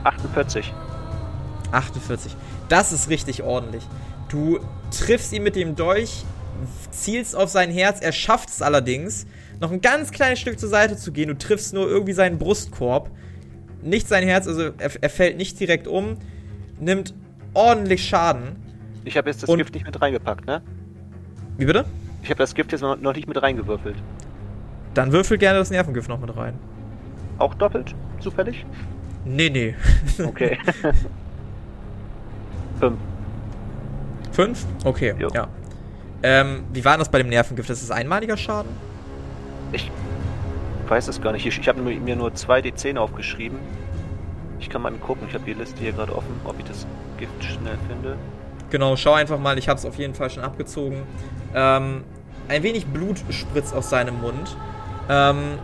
48. 48. Das ist richtig ordentlich. Du triffst ihn mit dem Dolch, zielst auf sein Herz, er schafft es allerdings, noch ein ganz kleines Stück zur Seite zu gehen. Du triffst nur irgendwie seinen Brustkorb. Nicht sein Herz, also er, er fällt nicht direkt um, nimmt ordentlich Schaden. Ich habe jetzt das Gift nicht mit reingepackt, ne? Wie bitte? Ich habe das Gift jetzt noch noch nicht mit reingewürfelt. Dann würfel gerne das Nervengift noch mit rein. Auch doppelt? Zufällig? Nee, nee. Okay. Fünf. Fünf? Okay, Jo. ja. Ähm, wie war das bei dem Nervengift? Das ist einmaliger Schaden? Ich weiß es gar nicht. Ich, ich habe mir nur 2d10 aufgeschrieben. Ich kann mal gucken. Ich habe die Liste hier gerade offen, ob ich das Gift schnell finde. Genau, schau einfach mal, ich habe es auf jeden Fall schon abgezogen. Ähm, ein wenig Blut spritzt aus seinem Mund. Ähm,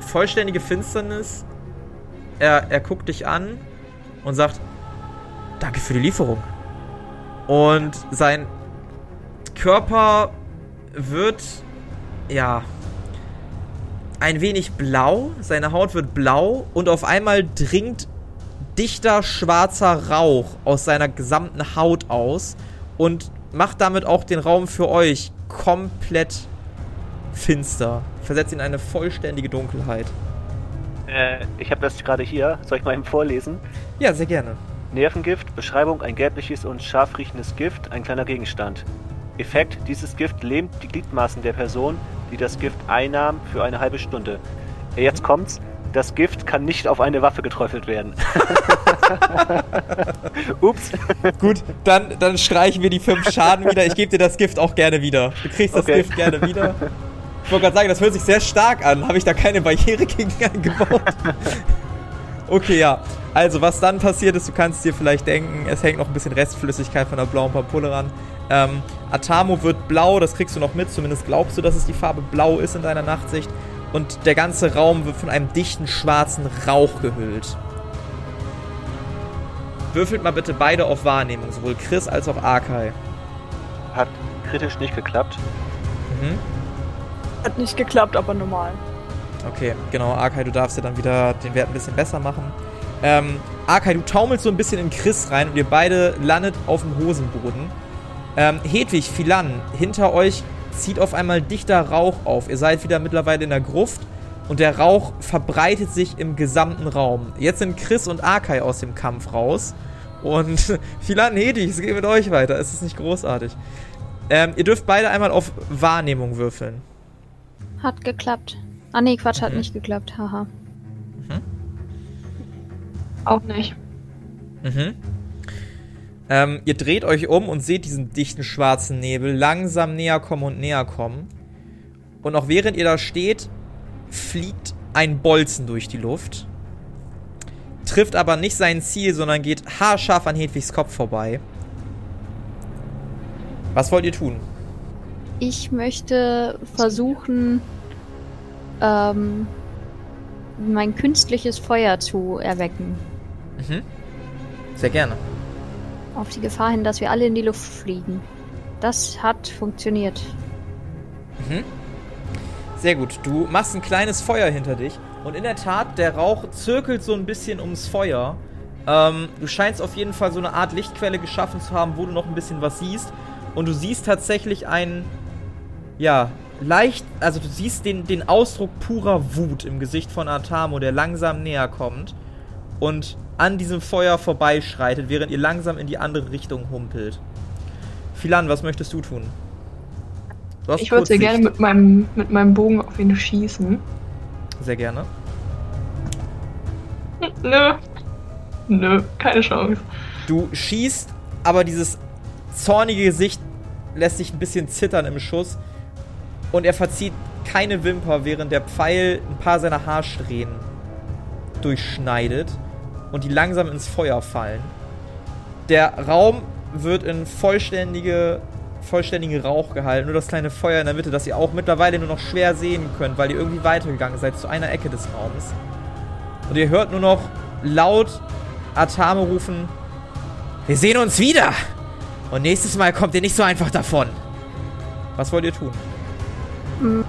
vollständige Finsternis. Er, er guckt dich an und sagt, danke für die Lieferung. Und sein Körper wird, ja, ein wenig blau. Seine Haut wird blau und auf einmal dringt dichter schwarzer Rauch aus seiner gesamten Haut aus und macht damit auch den Raum für euch komplett finster. Versetzt ihn in eine vollständige Dunkelheit. Äh, ich habe das gerade hier. Soll ich mal eben vorlesen? Ja, sehr gerne. Nervengift, Beschreibung, ein gelbliches und scharf riechendes Gift, ein kleiner Gegenstand. Effekt, dieses Gift lähmt die Gliedmaßen der Person, die das Gift einnahm, für eine halbe Stunde. Jetzt kommt's. Das Gift kann nicht auf eine Waffe geträufelt werden. Ups. Gut, dann, dann streichen wir die fünf Schaden wieder. Ich gebe dir das Gift auch gerne wieder. Du kriegst das Okay. Gift gerne wieder. Ich wollte gerade sagen, das hört sich sehr stark an. Habe ich da keine Barriere gegen eingebaut? Okay, ja. Also, was dann passiert ist, du kannst dir vielleicht denken, es hängt noch ein bisschen Restflüssigkeit von der blauen Pampulle ran. Ähm, Atamo wird blau, das kriegst du noch mit. Zumindest glaubst du, dass es die Farbe blau ist in deiner Nachtsicht. Und der ganze Raum wird von einem dichten schwarzen Rauch gehüllt. Würfelt mal bitte beide auf Wahrnehmung, sowohl Chris als auch Arkai. Hat kritisch nicht geklappt. Mhm. Hat nicht geklappt, aber normal. Okay, genau, Arkai, du darfst ja dann wieder den Wert ein bisschen besser machen. Ähm, Arkai, du taumelst so ein bisschen in Chris rein und ihr beide landet auf dem Hosenboden. Ähm, Hedwig, Philan, hinter euch zieht auf einmal dichter Rauch auf. Ihr seid wieder mittlerweile in der Gruft und der Rauch verbreitet sich im gesamten Raum. Jetzt sind Chris und Arkai aus dem Kampf raus. Und Philan, Hedwig, es geht mit euch weiter. Es ist nicht großartig. Ähm, ihr dürft beide einmal auf Wahrnehmung würfeln. Hat geklappt. Ah nee, Quatsch, hat Mhm. nicht geklappt. Haha. Auch nicht. Mhm. Ähm, ihr dreht euch um und seht diesen dichten schwarzen Nebel langsam näher kommen und näher kommen. Und auch während ihr da steht, fliegt ein Bolzen durch die Luft. Trifft aber nicht sein Ziel, sondern geht haarscharf an Hedwigs Kopf vorbei. Was wollt ihr tun? Ich möchte versuchen, ähm, mein künstliches Feuer zu erwecken. Mhm. Sehr gerne. Auf die Gefahr hin, dass wir alle in die Luft fliegen. Das hat funktioniert. Mhm. Sehr gut. Du machst ein kleines Feuer hinter dich. Und in der Tat, der Rauch zirkelt so ein bisschen ums Feuer. Ähm, du scheinst auf jeden Fall so eine Art Lichtquelle geschaffen zu haben, wo du noch ein bisschen was siehst. Und du siehst tatsächlich einen, ja, leicht, also du siehst den, den Ausdruck purer Wut im Gesicht von Atamo, der langsam näher kommt. Und an diesem Feuer vorbeischreitet, während ihr langsam in die andere Richtung humpelt. Philan, was möchtest du tun? Du ich würde sehr gerne mit meinem, mit meinem Bogen auf ihn schießen. Sehr gerne. Nö. Nö, keine Chance. Du schießt, aber dieses zornige Gesicht lässt sich ein bisschen zittern im Schuss. Und er verzieht keine Wimper, während der Pfeil ein paar seiner Haarsträhnen durchschneidet und die langsam ins Feuer fallen. Der Raum wird in vollständige, vollständigen Rauch gehalten. Nur das kleine Feuer in der Mitte, das ihr auch mittlerweile nur noch schwer sehen könnt, weil ihr irgendwie weitergegangen seid zu einer Ecke des Raumes. Und ihr hört nur noch laut Atame rufen: Wir sehen uns wieder! Und nächstes Mal kommt ihr nicht so einfach davon. Was wollt ihr tun? Hm.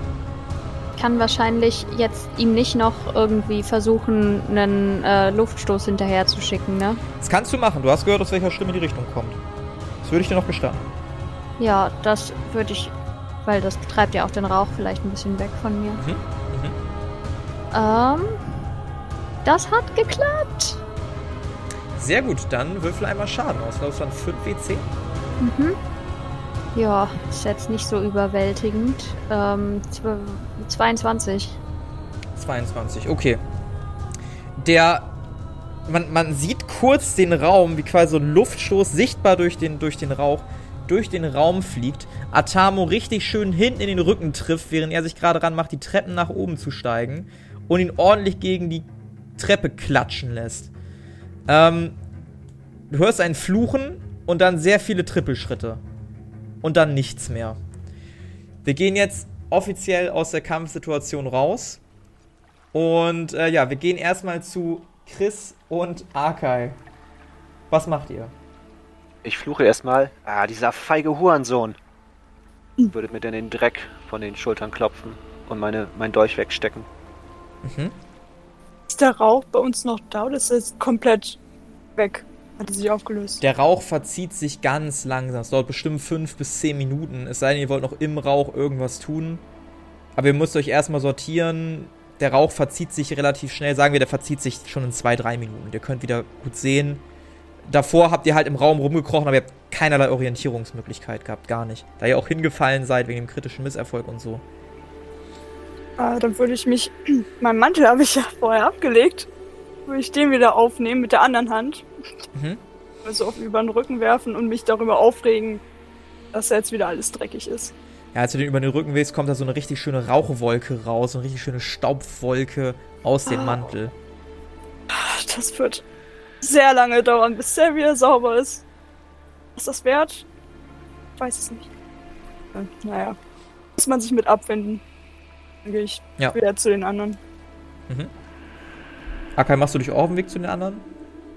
Kann wahrscheinlich jetzt ihm nicht noch irgendwie versuchen, einen äh, Luftstoß hinterher zu schicken, ne? Das kannst du machen. Du hast gehört, aus welcher Stimme die Richtung kommt. Das würde ich dir noch gestatten. Ja, das würde ich, weil das treibt ja auch den Rauch vielleicht ein bisschen weg von mir. Mhm. Mhm. Ähm, das hat geklappt. Sehr gut, dann würfel einmal Schaden aus. Das waren 5 W10. Mhm. Ja, ist jetzt nicht so überwältigend. Ähm, 22. 22, okay. Der. Man, man sieht kurz den Raum, wie quasi so ein Luftstoß sichtbar durch den, durch den Rauch, durch den Raum fliegt. Atamo richtig schön hinten in den Rücken trifft, während er sich gerade ran macht, die Treppen nach oben zu steigen und ihn ordentlich gegen die Treppe klatschen lässt. Ähm, du hörst ein Fluchen und dann sehr viele Trippelschritte. Und dann nichts mehr. Wir gehen jetzt offiziell aus der Kampfsituation raus. Und äh, ja, wir gehen erstmal zu Chris und Arkai. Was macht ihr? Ich fluche erstmal. Ah, dieser feige Hurensohn. Würde mir dann den Dreck von den Schultern klopfen und meine, mein Dolch wegstecken. Mhm. Ist der Rauch bei uns noch da oder ist es komplett weg? Hat sich aufgelöst? Der Rauch verzieht sich ganz langsam. Es dauert bestimmt 5 bis 10 Minuten. Es sei denn, ihr wollt noch im Rauch irgendwas tun. Aber ihr müsst euch erstmal sortieren. Der Rauch verzieht sich relativ schnell. Sagen wir, der verzieht sich schon in 2-3 Minuten. Ihr könnt wieder gut sehen. Davor habt ihr halt im Raum rumgekrochen, aber ihr habt keinerlei Orientierungsmöglichkeit gehabt. Gar nicht. Da ihr auch hingefallen seid wegen dem kritischen Misserfolg und so. Ah, dann würde ich mich. Mein Mantel habe ich ja vorher abgelegt. Würde ich den wieder aufnehmen mit der anderen Hand. Mhm. Also auf über den Rücken werfen und mich darüber aufregen, dass jetzt wieder alles dreckig ist. Ja, als du den über den Rücken willst, kommt da so eine richtig schöne Rauchwolke raus, so eine richtig schöne Staubwolke aus dem ah. Mantel. Das wird sehr lange dauern, bis der wieder sauber ist. Ist das wert? Ich weiß es nicht. Naja. Muss man sich mit abwenden. Dann gehe ich ja. wieder zu den anderen. Mhm. Akai, machst du dich auch auf den Weg zu den anderen?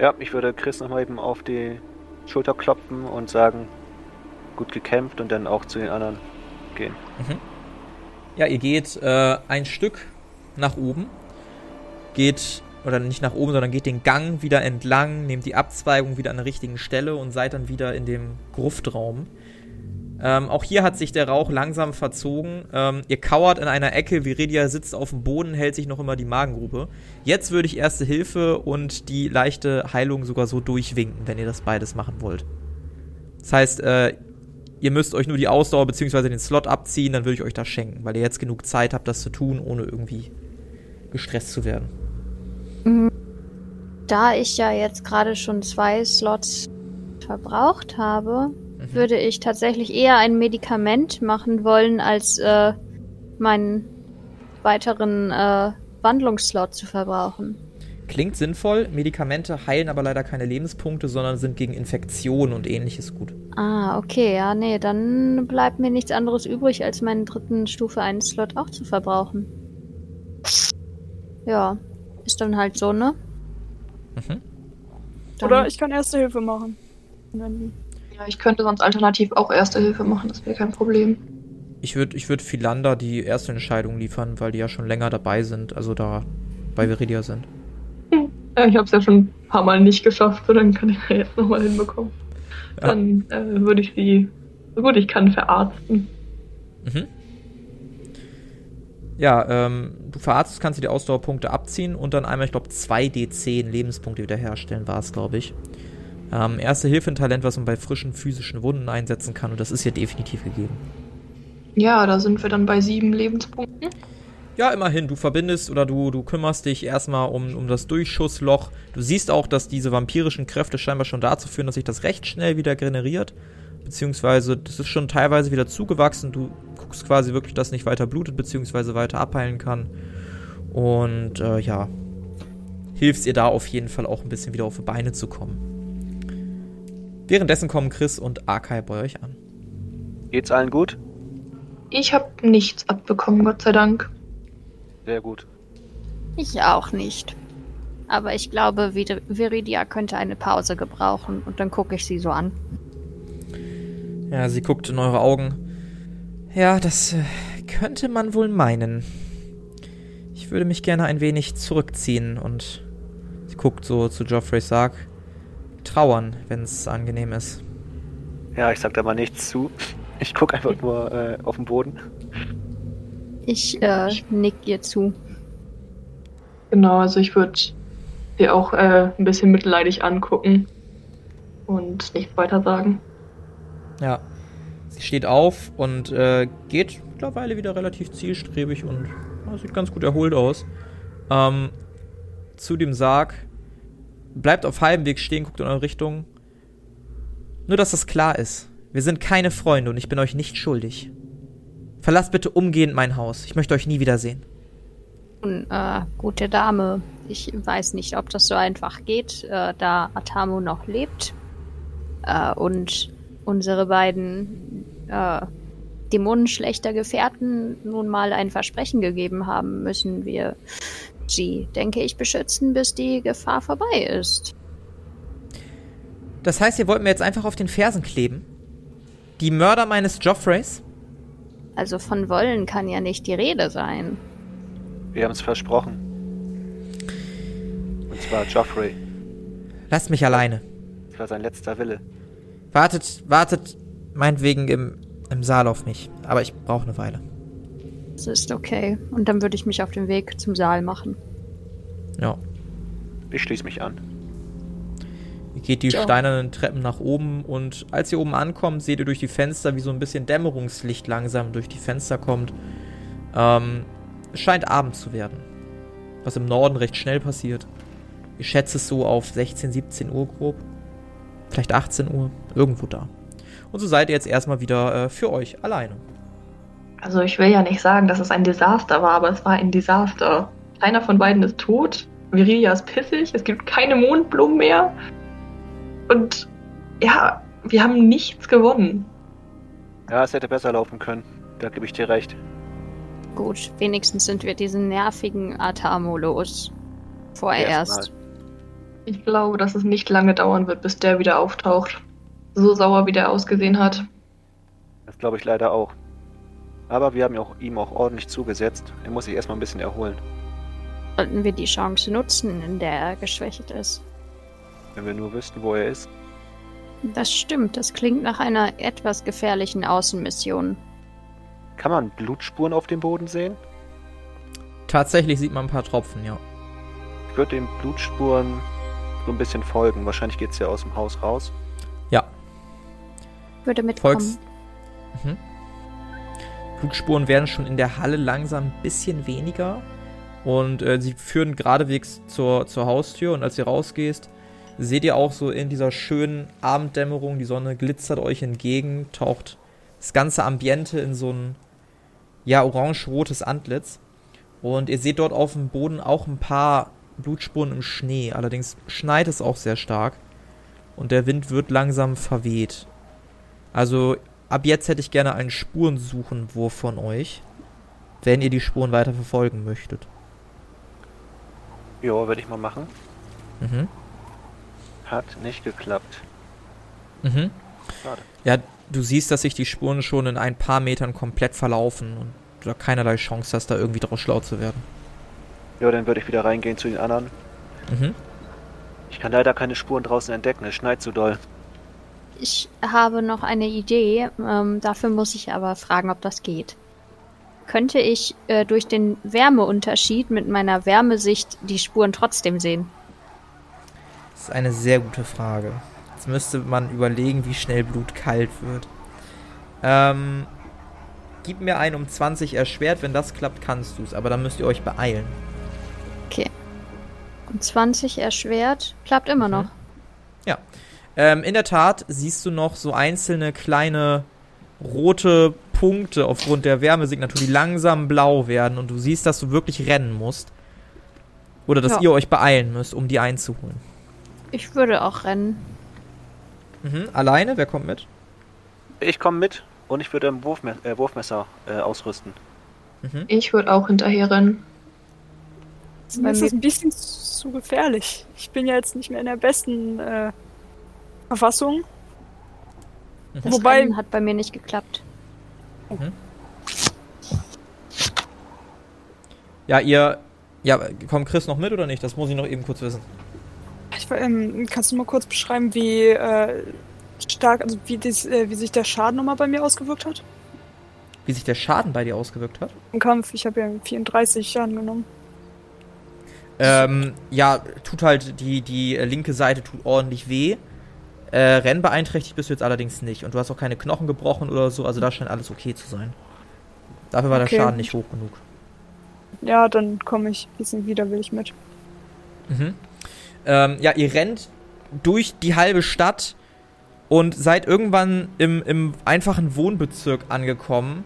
Ja, ich würde Chris nochmal eben auf die Schulter klopfen und sagen, gut gekämpft und dann auch zu den anderen gehen. Mhm. Ja, ihr geht äh, ein Stück nach oben. Geht, oder nicht nach oben, sondern geht den Gang wieder entlang, nehmt die Abzweigung wieder an der richtigen Stelle und seid dann wieder in dem Gruftraum. Ähm, auch hier hat sich der Rauch langsam verzogen. Ähm, ihr kauert in einer Ecke, Viridia sitzt auf dem Boden, hält sich noch immer die Magengrube. Jetzt würde ich erste Hilfe und die leichte Heilung sogar so durchwinken, wenn ihr das beides machen wollt. Das heißt, äh, ihr müsst euch nur die Ausdauer bzw. den Slot abziehen, dann würde ich euch das schenken, weil ihr jetzt genug Zeit habt, das zu tun, ohne irgendwie gestresst zu werden. Mhm. Da ich ja jetzt gerade schon zwei Slots verbraucht habe, Mhm. würde ich tatsächlich eher ein Medikament machen wollen, als äh, meinen weiteren äh, Wandlungsslot zu verbrauchen. Klingt sinnvoll. Medikamente heilen aber leider keine Lebenspunkte, sondern sind gegen Infektionen und ähnliches gut. Ah, okay, ja, nee, dann bleibt mir nichts anderes übrig, als meinen dritten Stufe 1 Slot auch zu verbrauchen. Ja, ist dann halt so, ne? Mhm. Oder ich kann Erste Hilfe machen. Wenn ja, ich könnte sonst alternativ auch Erste Hilfe machen, das wäre kein Problem. Ich würde ich würd Philander die erste Entscheidung liefern, weil die ja schon länger dabei sind, also da bei Viridia sind. Hm. Ja, ich habe es ja schon ein paar Mal nicht geschafft, so dann kann ich ja jetzt nochmal hinbekommen. Ja. Dann äh, würde ich sie, so gut ich kann, verarzten. Mhm. Ja, ähm, du verarztest, kannst du die Ausdauerpunkte abziehen und dann einmal, ich glaube, 2d10 Lebenspunkte wiederherstellen, war es, glaube ich. Ähm, erste Hilfe ein Talent, was man bei frischen physischen Wunden einsetzen kann und das ist hier definitiv gegeben. Ja, da sind wir dann bei sieben Lebenspunkten. Ja, immerhin, du verbindest oder du, du kümmerst dich erstmal um, um das Durchschussloch. Du siehst auch, dass diese vampirischen Kräfte scheinbar schon dazu führen, dass sich das recht schnell wieder generiert. Beziehungsweise, das ist schon teilweise wieder zugewachsen. Du guckst quasi wirklich, dass nicht weiter blutet, beziehungsweise weiter abheilen kann. Und äh, ja, hilfst ihr da auf jeden Fall auch ein bisschen wieder auf die Beine zu kommen. Währenddessen kommen Chris und Arkai bei euch an. Geht's allen gut? Ich habe nichts abbekommen, Gott sei Dank. Sehr gut. Ich auch nicht. Aber ich glaube, Vir- Viridia könnte eine Pause gebrauchen und dann gucke ich sie so an. Ja, sie guckt in eure Augen. Ja, das äh, könnte man wohl meinen. Ich würde mich gerne ein wenig zurückziehen und sie guckt so zu Geoffrey Sark. Trauern, wenn es angenehm ist. Ja, ich sag da mal nichts zu. Ich guck einfach nur äh, auf den Boden. Ich äh, nick ihr zu. Genau, also ich würde sie auch äh, ein bisschen mitleidig angucken und nichts weiter sagen. Ja. Sie steht auf und äh, geht mittlerweile wieder relativ zielstrebig und sieht ganz gut erholt aus. Ähm, zu dem Sarg. Bleibt auf halbem Weg stehen, guckt in eure Richtung. Nur, dass das klar ist. Wir sind keine Freunde und ich bin euch nicht schuldig. Verlasst bitte umgehend mein Haus. Ich möchte euch nie wiedersehen. Nun, äh, gute Dame, ich weiß nicht, ob das so einfach geht, äh, da Atamo noch lebt äh, und unsere beiden äh, dämonenschlechter Gefährten nun mal ein Versprechen gegeben haben, müssen wir sie, denke ich, beschützen, bis die Gefahr vorbei ist. Das heißt, ihr wollt mir jetzt einfach auf den Fersen kleben? Die Mörder meines Joffreys? Also von wollen kann ja nicht die Rede sein. Wir haben es versprochen. Und zwar Joffrey. Lasst mich alleine. Das war sein letzter Wille. Wartet, wartet meinetwegen im, im Saal auf mich. Aber ich brauche eine Weile. Das ist okay. Und dann würde ich mich auf den Weg zum Saal machen. Ja. Ich schließe mich an. Ihr geht die Ja. steinernen Treppen nach oben und als ihr oben ankommt, seht ihr durch die Fenster, wie so ein bisschen Dämmerungslicht langsam durch die Fenster kommt. Ähm, es scheint Abend zu werden. Was im Norden recht schnell passiert. Ich schätze es so auf 16, 17 Uhr grob. Vielleicht 18 Uhr. Irgendwo da. Und so seid ihr jetzt erstmal wieder äh, für euch alleine. Also ich will ja nicht sagen, dass es ein Desaster war, aber es war ein Desaster. Keiner von beiden ist tot. Viridia ist pissig. Es gibt keine Mondblumen mehr. Und ja, wir haben nichts gewonnen. Ja, es hätte besser laufen können. Da gebe ich dir recht. Gut, wenigstens sind wir diesen nervigen Atamo los. Vorerst. Ich glaube, dass es nicht lange dauern wird, bis der wieder auftaucht. So sauer, wie der ausgesehen hat. Das glaube ich leider auch. Aber wir haben ja auch, ihm auch ordentlich zugesetzt. Er muss sich erstmal ein bisschen erholen. Sollten wir die Chance nutzen, in der er geschwächt ist. Wenn wir nur wüssten, wo er ist. Das stimmt, das klingt nach einer etwas gefährlichen Außenmission. Kann man Blutspuren auf dem Boden sehen? Tatsächlich sieht man ein paar Tropfen, ja. Ich würde den Blutspuren so ein bisschen folgen. Wahrscheinlich geht es ja aus dem Haus raus. Ja, Würde mitkommen. Volks. Mhm. Blutspuren werden schon in der Halle langsam ein bisschen weniger. Und äh, sie führen geradewegs zur, zur Haustür. Und als ihr rausgehst, seht ihr auch so in dieser schönen Abenddämmerung, die Sonne glitzert euch entgegen, taucht das ganze Ambiente in so ein, ja, orange-rotes Antlitz. Und ihr seht dort auf dem Boden auch ein paar Blutspuren im Schnee. Allerdings schneit es auch sehr stark. Und der Wind wird langsam verweht. Also ab jetzt hätte ich gerne einen Spurensuchenwurf von euch, wenn ihr die Spuren weiter verfolgen möchtet. Ja, werde ich mal machen. Mhm. Hat nicht geklappt. Mhm. Schade. Ja, du siehst, dass sich die Spuren schon in ein paar Metern komplett verlaufen und du da keinerlei Chance hast, da irgendwie draus schlau zu werden. Ja, dann würde ich wieder reingehen zu den anderen. Mhm. Ich kann leider keine Spuren draußen entdecken. Es schneit zu doll. Ich habe noch eine Idee. Ähm, dafür muss ich aber fragen, ob das geht. könnte ich äh, durch den Wärmeunterschied mit meiner Wärmesicht die Spuren trotzdem sehen? Das ist eine sehr gute Frage. Jetzt müsste man überlegen, wie schnell Blut kalt wird. Ähm, gib mir einen um 20 erschwert. Wenn das klappt, kannst du es. Aber dann müsst ihr euch beeilen. Okay. Um 20 erschwert. Klappt immer Mhm. noch. Ähm, in der Tat siehst du noch so einzelne kleine rote Punkte aufgrund der Wärmesignatur, die langsam blau werden. Und du siehst, dass du wirklich rennen musst. Oder dass Ja. ihr euch beeilen müsst, um die einzuholen. Ich würde auch rennen. Mhm. Alleine? Wer kommt mit? Ich komme mit und ich würde ein Wurfme äh, Wurfmesser äh, ausrüsten. Mhm. Ich würde auch hinterher rennen. Bei ist das ein bisschen zu gefährlich. Ich bin ja jetzt nicht mehr in der besten äh, Verfassung. Das Wobei- Rennen hat bei mir nicht geklappt. Ja, ihr. Ja, kommt Chris noch mit oder nicht? Das muss ich noch eben kurz wissen. Ich, ähm, kannst du mal kurz beschreiben, wie äh, stark, also wie, dies, äh, wie sich der Schaden nochmal bei mir ausgewirkt hat? Wie sich der Schaden bei dir ausgewirkt hat? Im Kampf, ich habe ja 34 Schaden genommen. Ähm, ja, tut halt die, die äh, linke Seite tut ordentlich weh. Äh, Rennbeeinträchtigt bist du jetzt allerdings nicht. Und du hast auch keine Knochen gebrochen oder so, also da scheint alles okay zu sein. Dafür war Okay. der Schaden nicht hoch genug. Ja, dann komme ich ein bisschen widerwillig mit. Mhm. Ähm, ja, ihr rennt durch die halbe Stadt und seid irgendwann im, im einfachen Wohnbezirk angekommen.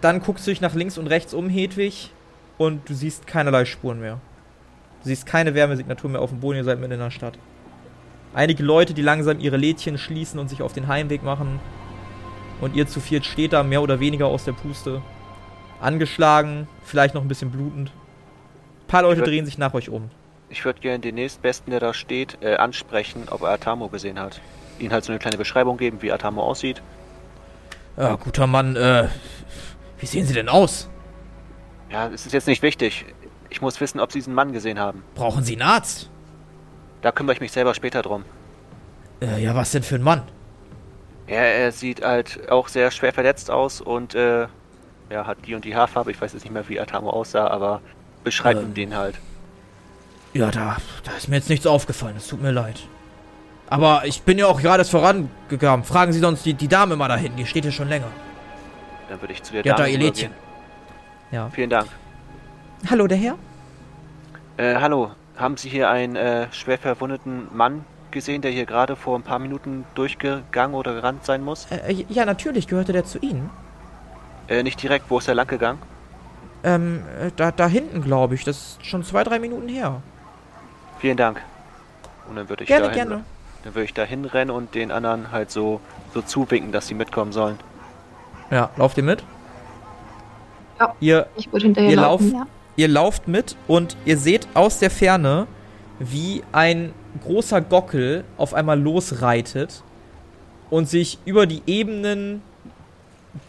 Dann guckst du dich nach links und rechts um, Hedwig, und du siehst keinerlei Spuren mehr. Du siehst keine Wärmesignatur mehr auf dem Boden, ihr seid mitten in der Stadt. Einige Leute, die langsam ihre Lädchen schließen und sich auf den Heimweg machen. Und ihr zu viert steht da mehr oder weniger aus der Puste. Angeschlagen, vielleicht noch ein bisschen blutend. Ein paar Leute würd- drehen sich nach euch um. Ich würde gerne den nächstbesten, der da steht, äh, ansprechen, ob er Atamo gesehen hat. Ihnen halt so eine kleine Beschreibung geben, wie Atamo aussieht. Ja, guter Mann, äh, wie sehen Sie denn aus? Ja, es ist jetzt nicht wichtig. Ich muss wissen, ob Sie diesen Mann gesehen haben. Brauchen Sie einen Arzt? Da kümmere ich mich selber später drum. Äh, ja, was denn für ein Mann? Ja, er sieht halt auch sehr schwer verletzt aus und äh, ja, hat die und die Haarfarbe. Ich weiß jetzt nicht mehr, wie Atamo aussah, aber beschreibt Ähm. ihm den halt. Ja, da, da ist mir jetzt nichts aufgefallen, es tut mir leid. Aber ich bin ja auch gerade erst vorangegangen. Fragen Sie sonst die, die Dame mal da hinten, die steht hier schon länger. Dann würde ich zu der Ja, da Dame ihr Lädchen. Ja. Vielen Dank. Hallo, der Herr? Äh, hallo, haben Sie hier einen äh, schwer verwundeten Mann gesehen, der hier gerade vor ein paar Minuten durchgegangen oder gerannt sein muss? Äh, ja, natürlich, gehörte der zu Ihnen. Äh, nicht direkt, wo ist er lang gegangen? Ähm, äh, da, da hinten, glaube ich. Das ist schon zwei, drei Minuten her. Vielen Dank. Und dann würde ich Gerne, dahin, gerne. Dann würde ich da hinrennen und den anderen halt so, so zuwinken, dass sie mitkommen sollen. Ja, lauft ihr mit? Ja. Ihr, Ich würde hinterher Ihr laufen. Ja. Ihr lauft mit und ihr seht aus der Ferne, wie ein großer Gockel auf einmal losreitet und sich über die Ebenen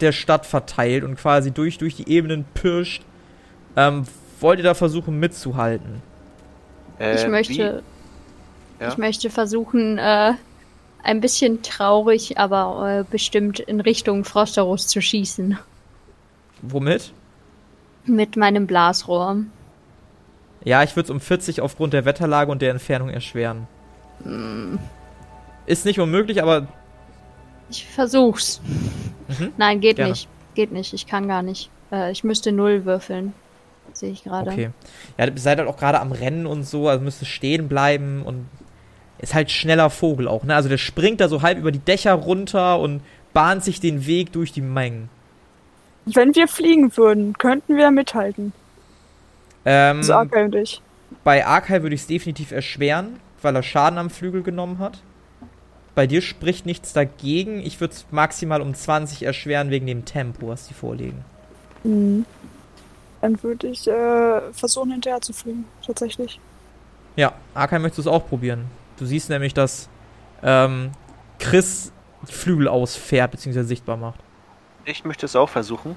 der Stadt verteilt und quasi durch, durch die Ebenen pirscht. Ähm, wollt ihr da versuchen mitzuhalten? Äh, Ich möchte, Ja? ich möchte versuchen, äh, ein bisschen traurig, aber äh, bestimmt in Richtung Frosterus zu schießen. Womit? Mit meinem Blasrohr. Ja, ich würde es um 40 aufgrund der Wetterlage und der Entfernung erschweren. Ist nicht unmöglich, aber Ich versuch's. Mhm. Nein, geht Gerne. nicht. Geht nicht. Ich kann gar nicht. Äh, ich müsste null würfeln. Sehe ich gerade. Okay. Ja, ihr seid halt auch gerade am Rennen und so, also müsst stehen bleiben und ist halt schneller Vogel auch, ne? Also der springt da so halb über die Dächer runter und bahnt sich den Weg durch die Mengen. Wenn wir fliegen würden, könnten wir mithalten. Ähm, Also Arkai und ich. bei Arkai würde ich es definitiv erschweren, weil er Schaden am Flügel genommen hat. Bei dir spricht nichts dagegen. Ich würde es maximal um 20 erschweren wegen dem Tempo, was die vorlegen. Mhm. Dann würde ich äh, versuchen, hinterher zu fliegen. Tatsächlich. Ja, Arkai möchtest du es auch probieren. Du siehst nämlich, dass ähm, Chris Flügel ausfährt bzw. sichtbar macht. Ich möchte es auch versuchen.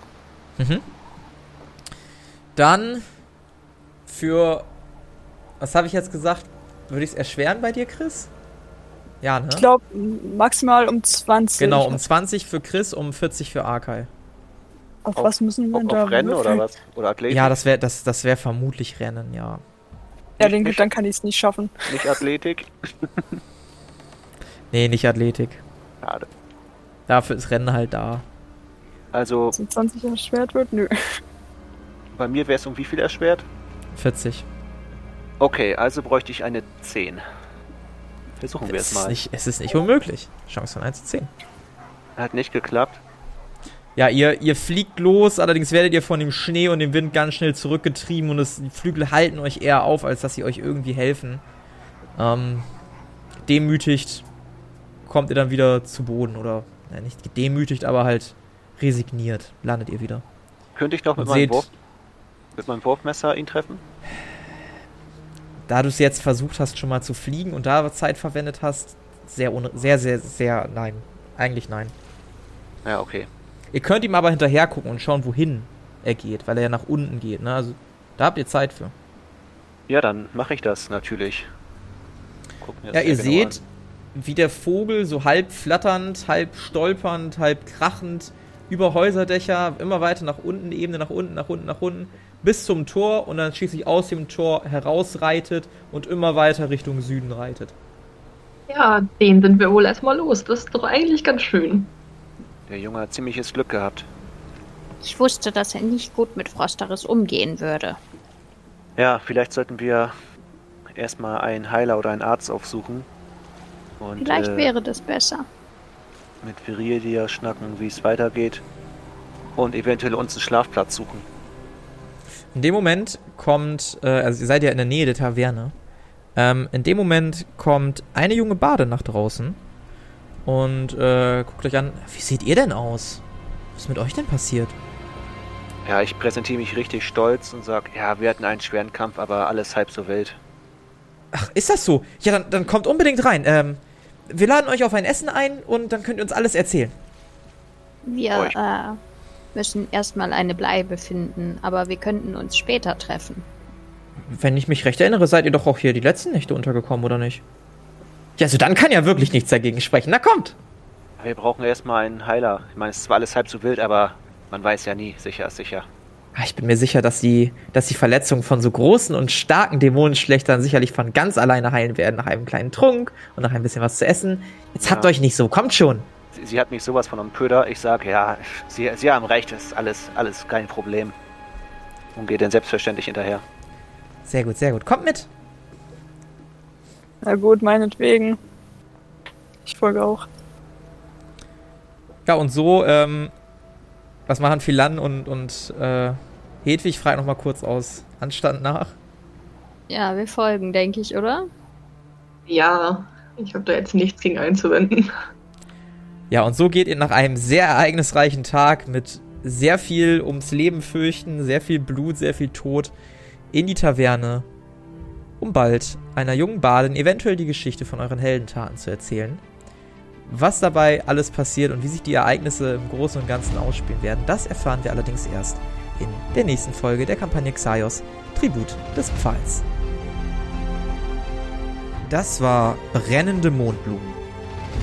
Mhm. Dann für. Was habe ich jetzt gesagt? Würde ich es erschweren bei dir, Chris? Ja, ne? Ich glaube, maximal um 20. Genau, um 20 für Chris, um 40 für Arkai. Auf, Auf- was müssen wir Auf, da auf Rennen oder würfeln? was? Oder Athletik? Ja, das wäre das, das wär vermutlich Rennen, ja. Ja, den, Nicht- dann kann ich es nicht schaffen. Nicht Athletik? Nee, nicht Athletik. Schade. Dafür ist Rennen halt da. Also Sind 20 erschwert wird? Nö. bei mir wäre es um wie viel erschwert? 40. Okay, also bräuchte ich eine 10. Versuchen wir Es mal. nicht, es ist nicht unmöglich. Chance von 1 zu 10. Hat nicht geklappt. Ja, ihr, ihr fliegt los, allerdings werdet ihr von dem Schnee und dem Wind ganz schnell zurückgetrieben und es, die Flügel halten euch eher auf, als dass sie euch irgendwie helfen. Ähm, demütigt kommt ihr dann wieder zu Boden oder ja, nicht gedemütigt, aber halt resigniert landet ihr wieder. Könnte ich noch mit meinem, Wurf, mit meinem Wurfmesser ihn treffen? Da du es jetzt versucht hast, schon mal zu fliegen und da Zeit verwendet hast, sehr, sehr, sehr, sehr, nein. Eigentlich nein. Ja, okay. Ihr könnt ihm aber hinterher gucken und schauen, wohin er geht, weil er ja nach unten geht. Ne? Also da habt ihr Zeit für. Ja, dann mache ich das natürlich. Ja, ihr genau seht, wie der Vogel so halb flatternd, halb stolpernd, halb krachend über Häuserdächer immer weiter nach unten, die Ebene nach unten, nach unten, nach unten, bis zum Tor und dann schließlich aus dem Tor herausreitet und immer weiter Richtung Süden reitet. Ja, den sind wir wohl erstmal los. Das ist doch eigentlich ganz schön. Der Junge hat ziemliches Glück gehabt. Ich wusste, dass er nicht gut mit Frosteris umgehen würde. Ja, vielleicht sollten wir erstmal einen Heiler oder einen Arzt aufsuchen. Und Vielleicht äh, wäre das besser. Mit Viridia schnacken, wie es weitergeht. Und eventuell uns einen Schlafplatz suchen. In dem Moment kommt, äh, also ihr seid ja in der Nähe der Taverne. Ähm, in dem Moment kommt eine junge Bade nach draußen und äh, guckt euch an. Wie seht ihr denn aus? Was ist mit euch denn passiert? Ja, ich präsentiere mich richtig stolz und sag, ja, wir hatten einen schweren Kampf, aber alles halb so wild. Ach, ist das so? Ja, dann, dann kommt unbedingt rein. Ähm, wir laden euch auf ein Essen ein und dann könnt ihr uns alles erzählen. Wir äh, müssen erstmal eine Bleibe finden, aber wir könnten uns später treffen. Wenn ich mich recht erinnere, seid ihr doch auch hier die letzten Nächte untergekommen, oder nicht? Ja, also dann kann ja wirklich nichts dagegen sprechen. Na kommt! Wir brauchen erstmal einen Heiler. Ich meine, es ist zwar alles halb so wild, aber man weiß ja nie. Sicher ist sicher. Ah, Ich bin mir sicher, dass die, dass die Verletzungen von so großen und starken Dämonenschlechtern sicherlich von ganz alleine heilen werden, nach einem kleinen Trunk und nach ein bisschen was zu essen. Jetzt habt Ja. euch nicht so, kommt schon. Sie, sie hat mich sowas von einem Köder. Ich sage, ja, sie, sie haben recht, es ist alles, alles kein Problem. Und geht dann selbstverständlich hinterher. Sehr gut, sehr gut. Kommt mit. Na gut, meinetwegen. Ich folge auch. Ja, und so, ähm, was machen Philan und, und äh, Hedwig? Frag noch mal kurz aus Anstand nach. Ja, wir folgen, denke ich, oder? Ja, ich habe da jetzt nichts gegen einzuwenden. Ja, und so geht ihr nach einem sehr ereignisreichen Tag mit sehr viel ums Leben fürchten, sehr viel Blut, sehr viel Tod in die Taverne, um bald einer jungen Badin eventuell die Geschichte von euren Heldentaten zu erzählen. Was dabei alles passiert und wie sich die Ereignisse im Großen und Ganzen ausspielen werden, das erfahren wir allerdings erst in der nächsten Folge der Kampagne Xaios, Tribut des Pfahls. Das war Brennende Mondblumen.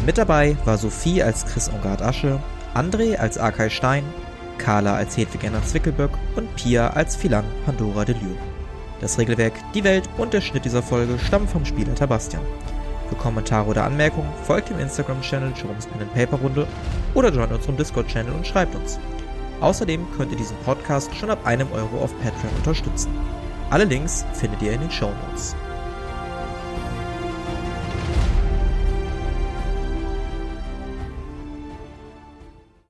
Mit dabei war Sophie als Chris Ongard Asche, André als Arkay Stein, Carla als Hedwig Enna Zwickelböck und Pia als Philan Pandora de Lure. Das Regelwerk, die Welt und der Schnitt dieser Folge stammen vom Spielleiter Bastian. Für Kommentare oder Anmerkungen folgt dem Instagram-Channel Jerome's Pen and Paper Runde oder joint unserem Discord-Channel und schreibt uns. Außerdem könnt ihr diesen Podcast schon ab einem Euro auf Patreon unterstützen. Alle Links findet ihr in den Show Notes.